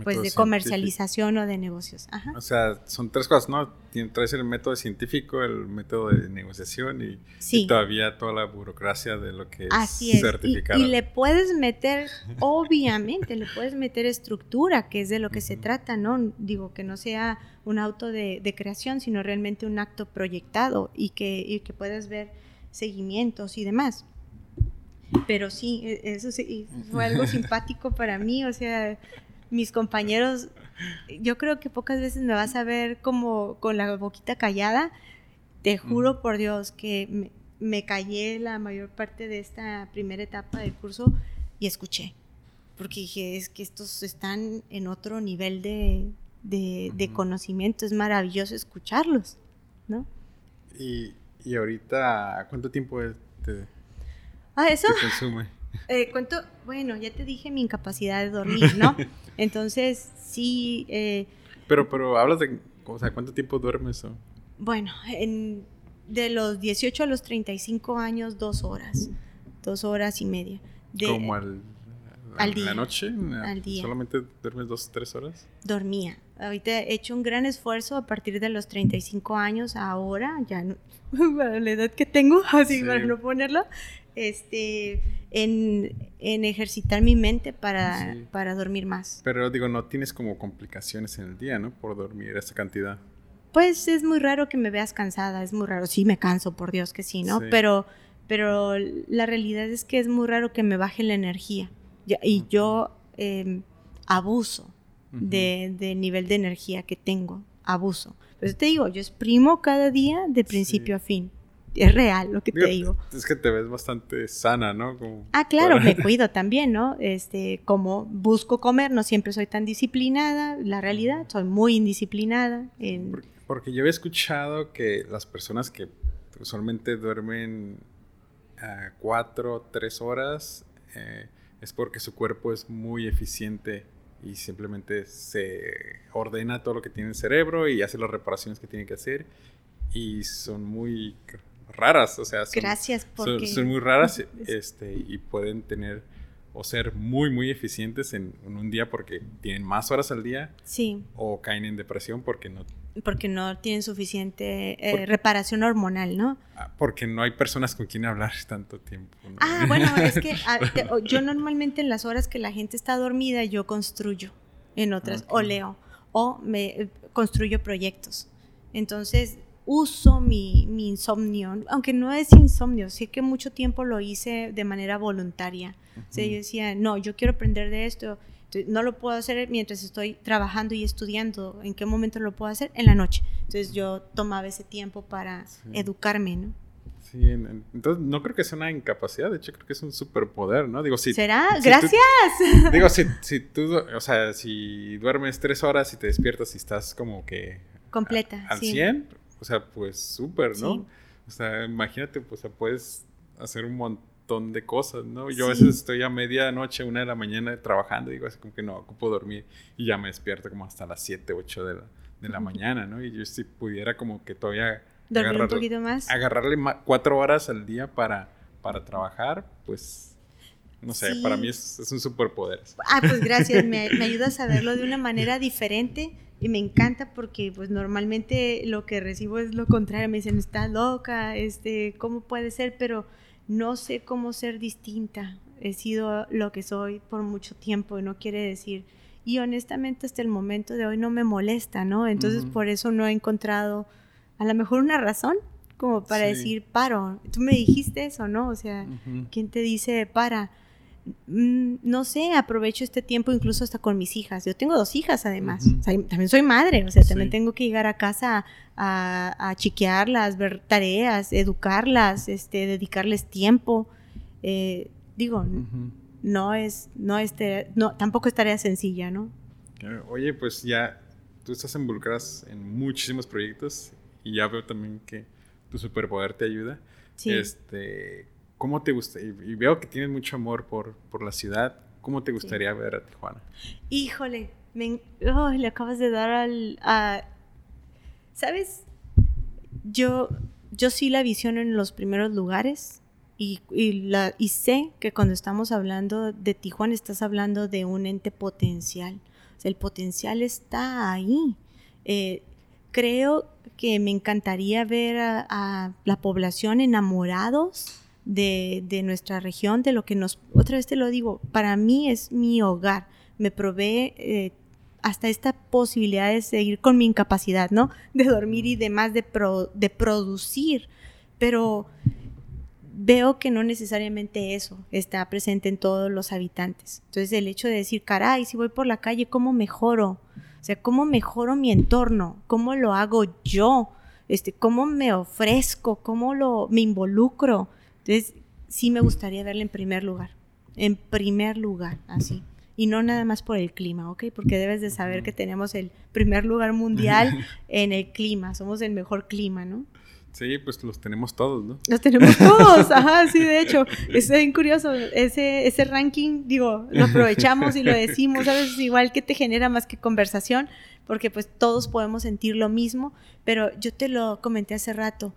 pues de comercialización o de negocios. O sea, son tres cosas, ¿no? Traes el método científico, el método de negociación y, todavía toda la burocracia de lo que Así es, certificado. Y, le puedes meter, obviamente, le puedes meter estructura, que es de lo que se trata, ¿no? Digo, que no sea un auto de, creación, sino realmente un acto proyectado y que, y que puedas ver seguimientos y demás. Pero sí, e, eso sí, fue algo <laughs> simpático para mí, o sea, mis compañeros, yo creo que pocas veces me vas a ver como con la boquita callada. Te juro por Dios que me, callé la mayor parte de esta primera etapa del curso y escuché. Porque dije, es que estos están en otro nivel de, conocimiento, es maravilloso escucharlos, ¿no? Y, y ahorita, ¿cuánto tiempo te, ah, ¿eso? consume? Eh, ¿Cuánto? Bueno, ya te dije mi incapacidad de dormir, ¿no? <laughs> Entonces, sí. Eh, pero, pero hablas de. O sea, ¿cuánto tiempo duermes? Bueno, en, de los 18 a los 35 años, dos horas. Dos horas y media. De, ¿Como al, al día, la noche? Al día. ¿Solamente duermes dos, tres horas? Dormía. Ahorita he hecho un gran esfuerzo a partir de los 35 años, ahora, ya no, para <laughs> la edad que tengo, así para no ponerlo, este, en, ejercitar mi mente para, para dormir más. Pero digo, no tienes como complicaciones en el día, ¿no? Por dormir esa cantidad. Pues es muy raro que me veas cansada, es muy raro. Sí, me canso, por Dios que sí, ¿no? Pero, pero la realidad es que es muy raro que me baje la energía. Y yo em, abuso del de nivel de energía que tengo, abuso. Pero te digo, yo exprimo cada día de principio a fin es real lo que te digo. Es que te ves bastante sana, ¿no? ah, claro, me <laughs> cuido también, ¿no? Este, como busco comer, no siempre soy tan disciplinada, la realidad, soy muy indisciplinada. En... Porque yo había escuchado que las personas que usualmente duermen a cuatro, tres horas, eh, es porque su cuerpo es muy eficiente y simplemente se ordena todo lo que tiene el cerebro y hace las reparaciones que tiene que hacer y son muy raras, o sea, son, Gracias porque... son, muy raras este, y pueden tener o ser muy, muy eficientes en, un día porque tienen más horas al día. Sí. O caen en depresión porque no... Porque no tienen suficiente eh, reparación hormonal, ¿no? Ah, porque no hay personas con quien hablar <laughs> tanto tiempo. Ah, bueno, es que ah, <laughs> yo normalmente en las horas que la gente está dormida, yo construyo en otras, o leo, o me eh, construyo proyectos. Entonces, uso mi, mi, insomnio, aunque no es insomnio, sí que mucho tiempo lo hice de manera voluntaria. O sea, yo decía, no, yo quiero aprender de esto, no lo puedo hacer mientras estoy trabajando y estudiando. ¿En qué momento lo puedo hacer? En la noche. Entonces yo tomaba ese tiempo para educarme, ¿no? Sí, entonces no creo que sea una incapacidad, de hecho creo que es un superpoder, ¿no? Digo, si... ¿Será? Gracias. <laughs> digo, si, si tú, o sea, si duermes tres horas y te despiertas y estás como que... Completa. al 100, o sea, pues súper, ¿no? O sea, imagínate, pues puedes hacer un montón de cosas, ¿no? Yo a veces estoy a medianoche, una de la mañana trabajando y digo así como que no, ocupo dormir y ya me despierto como hasta las 7, 8 de la, de la mañana, ¿no? Y yo si pudiera como que todavía... Dormir un poquito más. Agarrarle cuatro horas al día para, para trabajar, pues... No sé, para mí es, es un superpoder. Ah, pues gracias, me, me ayudas a verlo de una manera diferente y me encanta porque pues normalmente lo que recibo es lo contrario, me dicen, está loca, este, ¿cómo puede ser? Pero no sé cómo ser distinta. He sido lo que soy por mucho tiempo y no quiere decir, y honestamente hasta el momento de hoy no me molesta, ¿no? Entonces por eso no he encontrado a lo mejor una razón como para decir, paro. Tú me dijiste eso, ¿no? O sea, ¿quién te dice para? Mm, no sé, aprovecho este tiempo incluso hasta con mis hijas. Yo tengo dos hijas además. también soy madre, o sea, también tengo que llegar a casa a, a, chiquearlas, ver tareas, educarlas, este, dedicarles tiempo. Eh, digo, no es, no este, no, tampoco es tarea sencilla, ¿no? Oye, pues ya tú estás involucrada en muchísimos proyectos y ya veo también que tu superpoder te ayuda. Sí. Este, ¿Cómo te gusta? Y, veo que tienes mucho amor por, por la ciudad. ¿Cómo te gustaría ver a Tijuana? Híjole, me, le acabas de dar al... A, ¿Sabes? Yo, yo sí la visiono en los primeros lugares y, y, la, y sé que cuando estamos hablando de Tijuana estás hablando de un ente potencial. O sea, el potencial está ahí. Eh, creo que me encantaría ver a, a la población enamorados de, nuestra región, de lo que nos, otra vez te lo digo, para mí es mi hogar, me provee eh, hasta esta posibilidad de seguir con mi incapacidad, ¿no? De dormir y demás, de, de producir, pero veo que no necesariamente eso está presente en todos los habitantes. Entonces el hecho de decir, caray, si voy por la calle, ¿cómo mejoro? O sea, ¿cómo mejoro mi entorno? ¿Cómo lo hago yo? Este, ¿Cómo me ofrezco? ¿Cómo lo, me involucro? Entonces, sí me gustaría verla en primer lugar, en primer lugar, así. Y no nada más por el clima, ¿ok? Porque debes de saber que tenemos el primer lugar mundial <laughs> en el clima, somos el mejor clima, ¿no? Sí, pues los tenemos todos, ¿no? Los tenemos todos, <laughs> ajá, sí, de hecho, es bien curioso, ese, ese ranking, digo, lo aprovechamos y lo decimos, a veces igual que te genera más que conversación, porque pues todos podemos sentir lo mismo, pero yo te lo comenté hace rato,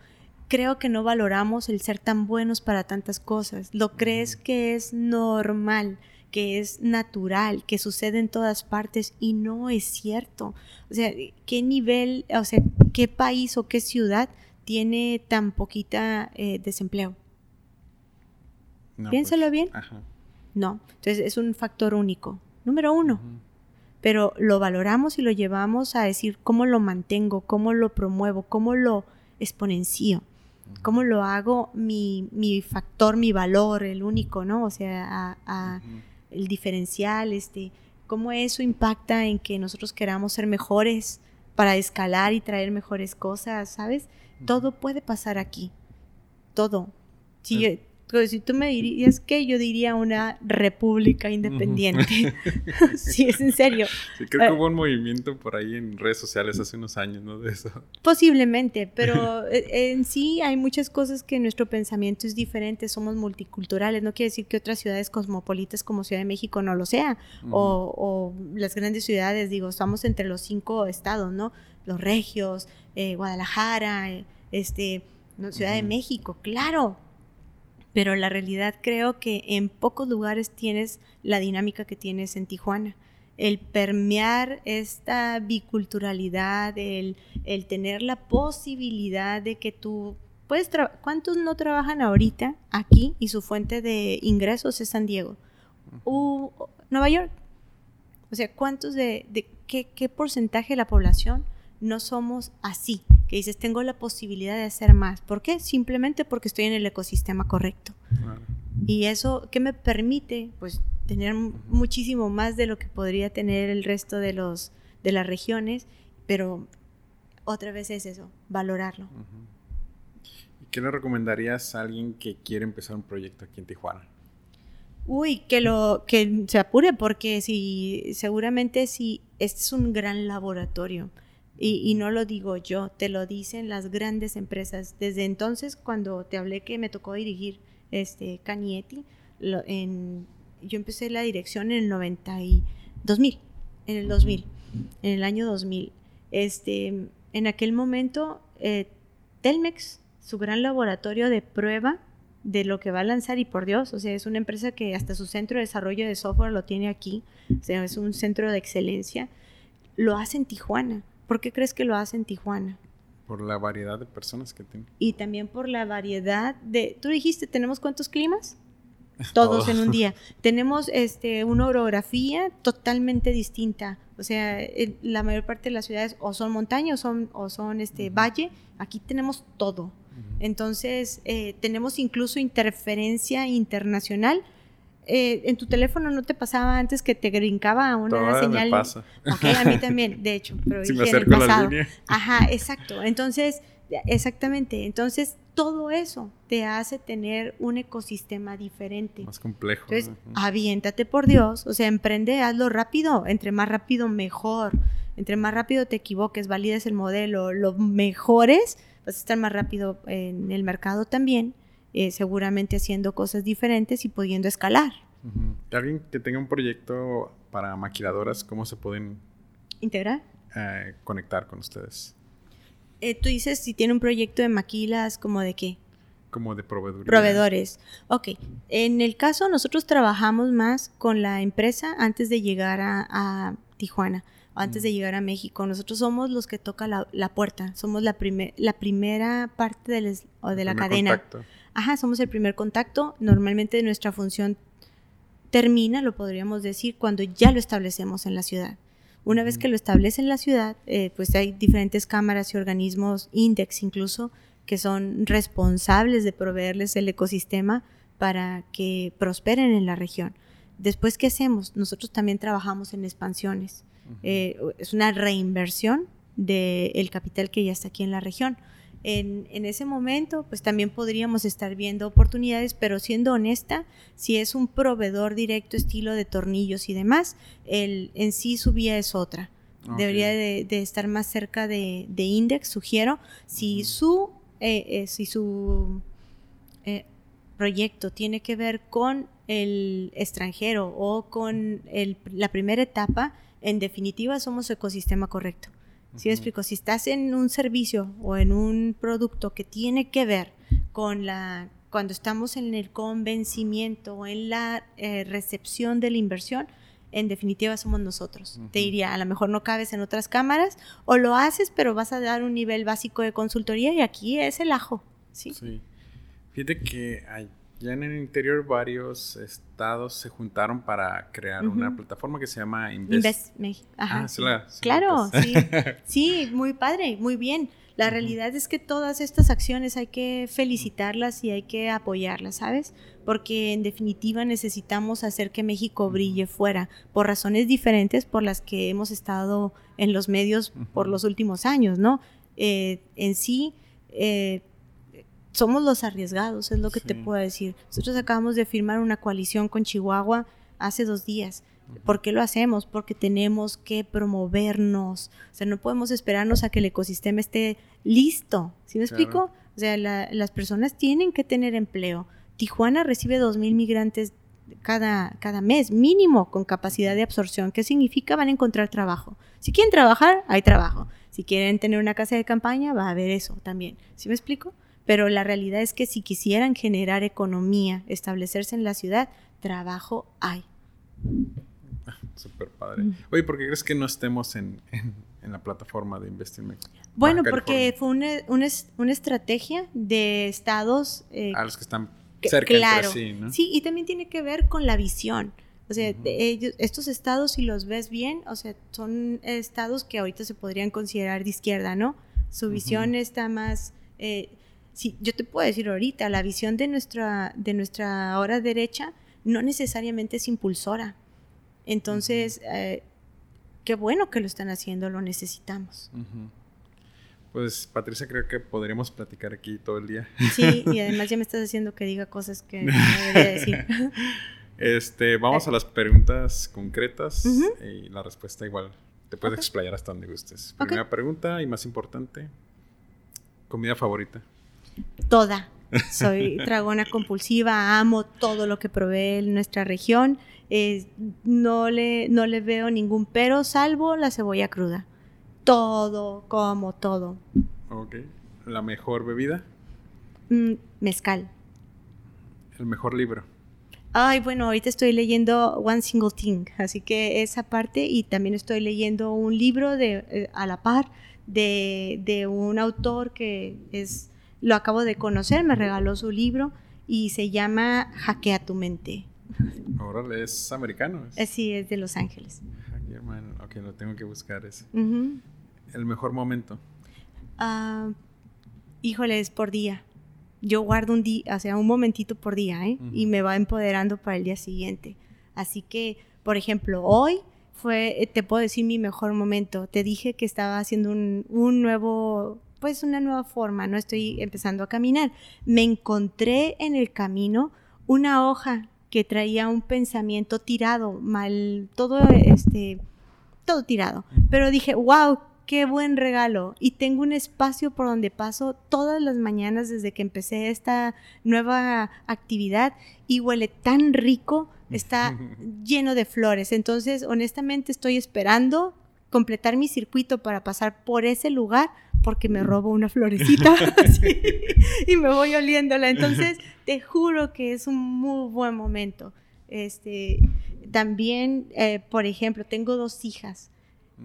creo que no valoramos el ser tan buenos para tantas cosas. Lo crees que es normal, que es natural, que sucede en todas partes y no es cierto. O sea, ¿qué nivel, o sea, qué país o qué ciudad tiene tan poquita eh, desempleo? Piénsalo pues, bien. No, entonces es un factor único. Número uno. Pero lo valoramos y lo llevamos a decir cómo lo mantengo, cómo lo promuevo, cómo lo exponencio. ¿Cómo lo hago mi, mi, factor, mi valor, el único, ¿no? O sea, el diferencial, este, cómo eso impacta en que nosotros queramos ser mejores para escalar y traer mejores cosas, ¿sabes? Todo puede pasar aquí. todo. Si, si tú me dirías que yo diría una república independiente. <laughs> <laughs> sí, es en serio. Sí, creo que hubo un movimiento por ahí en redes sociales hace unos años, ¿no? De eso. Posiblemente, pero <laughs> eh, en sí hay muchas cosas que nuestro pensamiento es diferente, somos multiculturales, no quiere decir que otras ciudades cosmopolitas como Ciudad de México no lo sea, o, las grandes ciudades, digo, estamos entre los cinco estados, ¿no? Los regios, eh, Guadalajara, eh, este, Ciudad de México, claro, pero la realidad creo que en pocos lugares tienes la dinámica que tienes en Tijuana. El permear esta biculturalidad, el, tener la posibilidad de que tú puedes ¿Cuántos no trabajan ahorita aquí y su fuente de ingresos es San Diego? o Nueva York. O sea, ¿cuántos de, qué, qué porcentaje de la población no somos así? Que dices, tengo la posibilidad de hacer más. ¿Por qué? Simplemente porque estoy en el ecosistema correcto. Y eso, ¿qué me permite? Pues tener muchísimo más de lo que podría tener el resto de, los, de las regiones, pero otra vez es eso, valorarlo. ¿Y qué le recomendarías a alguien que quiere empezar un proyecto aquí en Tijuana? Uy, que lo que se apure porque si seguramente si este es un gran laboratorio y, no lo digo yo, te lo dicen las grandes empresas. Desde entonces, cuando te hablé que me tocó dirigir este Canieti, yo empecé la dirección en el 90 y 2000, en el 2000, en el año 2000. Este, en aquel momento, eh, Telmex, su gran laboratorio de prueba de lo que va a lanzar y por Dios, o sea, es una empresa que hasta su centro de desarrollo de software lo tiene aquí, o sea, es un centro de excelencia, lo hace en Tijuana. ¿Por qué crees que lo hace en Tijuana? Por la variedad de personas que tiene. Y también por la variedad de... Tú dijiste, ¿tenemos cuántos climas? <laughs> Todos en un día. Tenemos este, una orografía totalmente distinta. O sea, la mayor parte de las ciudades o son montañas o son, o son este, valle. Aquí tenemos todo. Entonces, eh, tenemos incluso interferencia internacional eh, en tu teléfono no te pasaba antes que te brincaba una Todavía señal. Me pasa. Ok, a mí <laughs> también, de hecho, pero si me acerco la línea. Ajá, exacto. Entonces, exactamente. Entonces, todo eso te hace tener un ecosistema diferente. Más complejo. Entonces, aviéntate por Dios, o sea, emprende, hazlo rápido, entre más rápido mejor. Entre más rápido te equivoques, valides el modelo, lo mejores, vas a estar más rápido en el mercado también eh, seguramente haciendo cosas diferentes y pudiendo escalar. Alguien que tenga un proyecto para maquiladoras, ¿cómo se pueden integrar? Eh, conectar con ustedes. Eh, tú dices si tiene un proyecto de maquilas, ¿como de qué? Como de proveedores. Proveedores. Ok. En el caso, nosotros trabajamos más con la empresa antes de llegar a, Tijuana, antes de llegar a México. Nosotros somos los que toca la, puerta, somos la, la primera parte de, de la cadena. Contacto ajá, somos el primer contacto, normalmente nuestra función termina, lo podríamos decir, cuando ya lo establecemos en la ciudad. Una vez que lo establece en la ciudad, eh, pues hay diferentes cámaras y organismos, index incluso, que son responsables de proveerles el ecosistema para que prosperen en la región. Después, ¿qué hacemos? Nosotros también trabajamos en expansiones. Eh, es una reinversión del capital que ya está aquí en la región en, ese momento, pues también podríamos estar viendo oportunidades, pero siendo honesta, si es un proveedor directo estilo de tornillos y demás, el, en sí su vía es otra. Debería de, estar más cerca de, Index, sugiero. Si su, eh, eh, si su eh, proyecto tiene que ver con el extranjero o con la primera etapa, en definitiva somos ecosistema correcto. Si explico, si estás en un servicio o en un producto que tiene que ver con la cuando estamos en el convencimiento o en la eh, recepción de la inversión, en definitiva somos nosotros. Te diría, a lo mejor no cabes en otras cámaras o lo haces, pero vas a dar un nivel básico de consultoría y aquí es el ajo. Sí. sí. Fíjate que hay ya en el interior varios estados se juntaron para crear una plataforma que se llama Invest. Invest Ajá, ah, claro, sí. <laughs> sí, muy padre, muy bien. La realidad es que todas estas acciones hay que felicitarlas y hay que apoyarlas, ¿sabes? Porque en definitiva necesitamos hacer que México brille fuera por razones diferentes por las que hemos estado en los medios por los últimos años, ¿no? Eh, en sí, eh, somos los arriesgados, es lo que te puedo decir. Nosotros acabamos de firmar una coalición con Chihuahua hace dos días. ¿Por qué lo hacemos? Porque tenemos que promovernos. O sea, no podemos esperarnos a que el ecosistema esté listo. ¿Sí me explico? O sea, las personas tienen que tener empleo. Tijuana recibe 2.000 migrantes cada, cada mes, mínimo, con capacidad de absorción. ¿Qué significa? Van a encontrar trabajo. Si quieren trabajar, hay trabajo. Si quieren tener una casa de campaña, va a haber eso también. ¿Sí me explico? Pero la realidad es que si quisieran generar economía, establecerse en la ciudad, trabajo hay. Súper padre. Oye, ¿por qué crees que no estemos en, la plataforma de Investing Bueno, porque fue una, una, estrategia de estados... Eh, a los que están cerca claro, entre sí, ¿no? Sí, y también tiene que ver con la visión. O sea, ellos, estos estados, si los ves bien, o sea, son estados que ahorita se podrían considerar de izquierda, ¿no? Su visión está más... Eh, sí, yo te puedo decir ahorita, la visión de nuestra, de nuestra hora derecha no necesariamente es impulsora. Entonces, eh, qué bueno que lo están haciendo, lo necesitamos. Pues Patricia, creo que podríamos platicar aquí todo el día. Sí, y además ya me estás haciendo que diga cosas que no debería decir. <laughs> Este, vamos a las preguntas concretas y la respuesta igual. Te puedes explayar hasta donde gustes. Primera pregunta y más importante. ¿Comida favorita? Toda. Soy <laughs> dragona compulsiva, amo todo lo que provee nuestra región. no, le, no le veo ningún pero, salvo la cebolla cruda. Todo, como todo. Ok. ¿La mejor bebida? Mm, mezcal. ¿El mejor libro? Ay, bueno, ahorita estoy leyendo One Single Thing, así que esa parte y también estoy leyendo un libro de, eh, a la par de, un autor que es, lo acabo de conocer, me regaló su libro y se llama Hackea tu mente. Órale, ¿es americano? Eh, sí, es de Los Ángeles. Ok, lo tengo que buscar ese. ¿El mejor momento? Uh, híjole, es por día yo guardo un día, o sea, un momentito por día, ¿eh? Y me va empoderando para el día siguiente. Así que, por ejemplo, hoy fue, eh, te puedo decir, mi mejor momento. Te dije que estaba haciendo un, un nuevo, pues una nueva forma, no estoy empezando a caminar. Me encontré en el camino una hoja que traía un pensamiento tirado, mal, todo este, todo tirado. Pero dije, wow, qué buen regalo. Y tengo un espacio por donde paso todas las mañanas desde que empecé esta nueva actividad y huele tan rico, está <laughs> lleno de flores. Entonces, honestamente, estoy esperando completar mi circuito para pasar por ese lugar porque me robo una <laughs> florecita <laughs> y me voy oliéndola. Entonces, <laughs> te juro que es un muy buen momento. Este, también, eh, por ejemplo, tengo dos hijas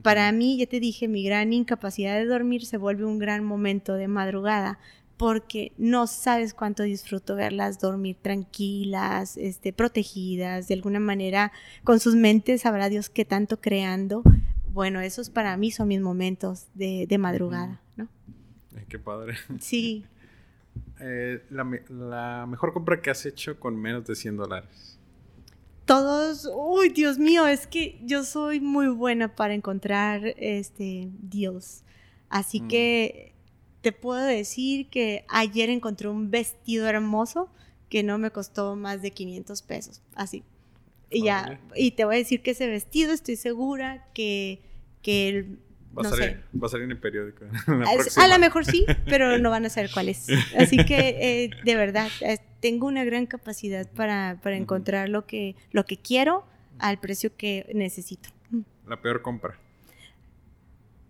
para mí, ya te dije, mi gran incapacidad de dormir se vuelve un gran momento de madrugada porque no sabes cuánto disfruto verlas dormir tranquilas, este, protegidas, de alguna manera con sus mentes, sabrá Dios qué tanto creando. Bueno, esos para mí son mis momentos de, madrugada, ¿no? Qué padre. Sí. <laughs> Eh, la, la, mejor compra que has hecho con menos de 100 dólares todos, uy, Dios mío, es que yo soy muy buena para encontrar este Dios. Así mm. que te puedo decir que ayer encontré un vestido hermoso que no me costó más de 500 pesos, así. Y ya, y te voy a decir que ese vestido estoy segura que, que el Va, a salir, va a salir en el periódico. <laughs> a lo mejor sí, pero no van a saber cuál es. Así que, eh, de verdad, tengo una gran capacidad para, para encontrar lo que, lo que quiero al precio que necesito. La peor compra.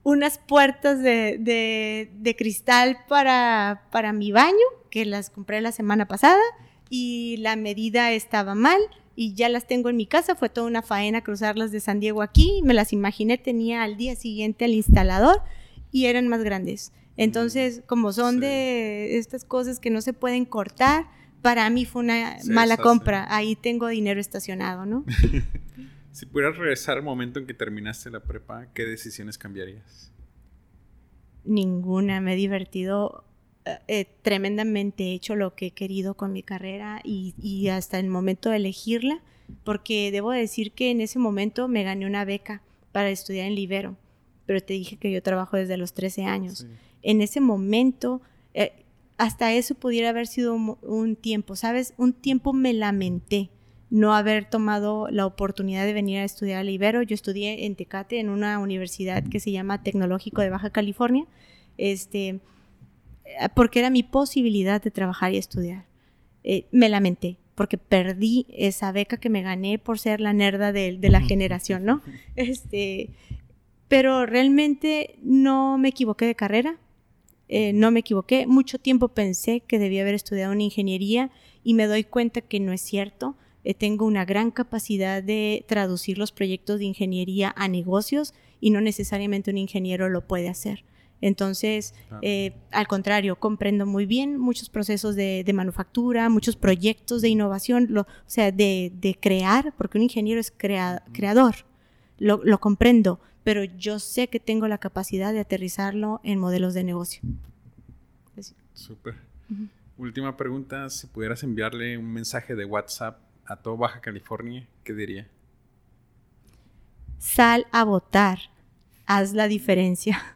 Unas puertas de, de, de cristal para, para mi baño, que las compré la semana pasada, y la medida estaba mal y ya las tengo en mi casa. Fue toda una faena cruzarlas de San Diego aquí. Me las imaginé, tenía al día siguiente el instalador y eran más grandes. Entonces, como son de estas cosas que no se pueden cortar, para mí fue una mala compra. Ahí tengo dinero estacionado, ¿no? <laughs> si pudieras regresar al momento en que terminaste la prepa, ¿qué decisiones cambiarías? Ninguna. Me he divertido eh, tremendamente hecho lo que he querido con mi carrera y, hasta el momento de elegirla, porque debo decir que en ese momento me gané una beca para estudiar en Libero, pero te dije que yo trabajo desde los 13 años. En ese momento, eh, hasta eso pudiera haber sido un, tiempo, ¿sabes? Un tiempo me lamenté no haber tomado la oportunidad de venir a estudiar al Ibero. Yo estudié en Tecate, en una universidad que se llama Tecnológico de Baja California, este, porque era mi posibilidad de trabajar y estudiar. Eh, me lamenté, porque perdí esa beca que me gané por ser la nerda de, de la generación, ¿no? <laughs> Este, pero realmente no me equivoqué de carrera, eh, no me equivoqué. Mucho tiempo pensé que debía haber estudiado una ingeniería y me doy cuenta que no es cierto. Eh, tengo una gran capacidad de traducir los proyectos de ingeniería a negocios y no necesariamente un ingeniero lo puede hacer. Entonces, eh, al contrario, comprendo muy bien muchos procesos de, manufactura, muchos proyectos de innovación, o sea, de, crear, porque un ingeniero es creador, lo, comprendo, pero yo sé que tengo la capacidad de aterrizarlo en modelos de negocio. Súper. Última pregunta, si pudieras enviarle un mensaje de WhatsApp a todo Baja California, ¿qué diría? Sal a votar, haz la diferencia.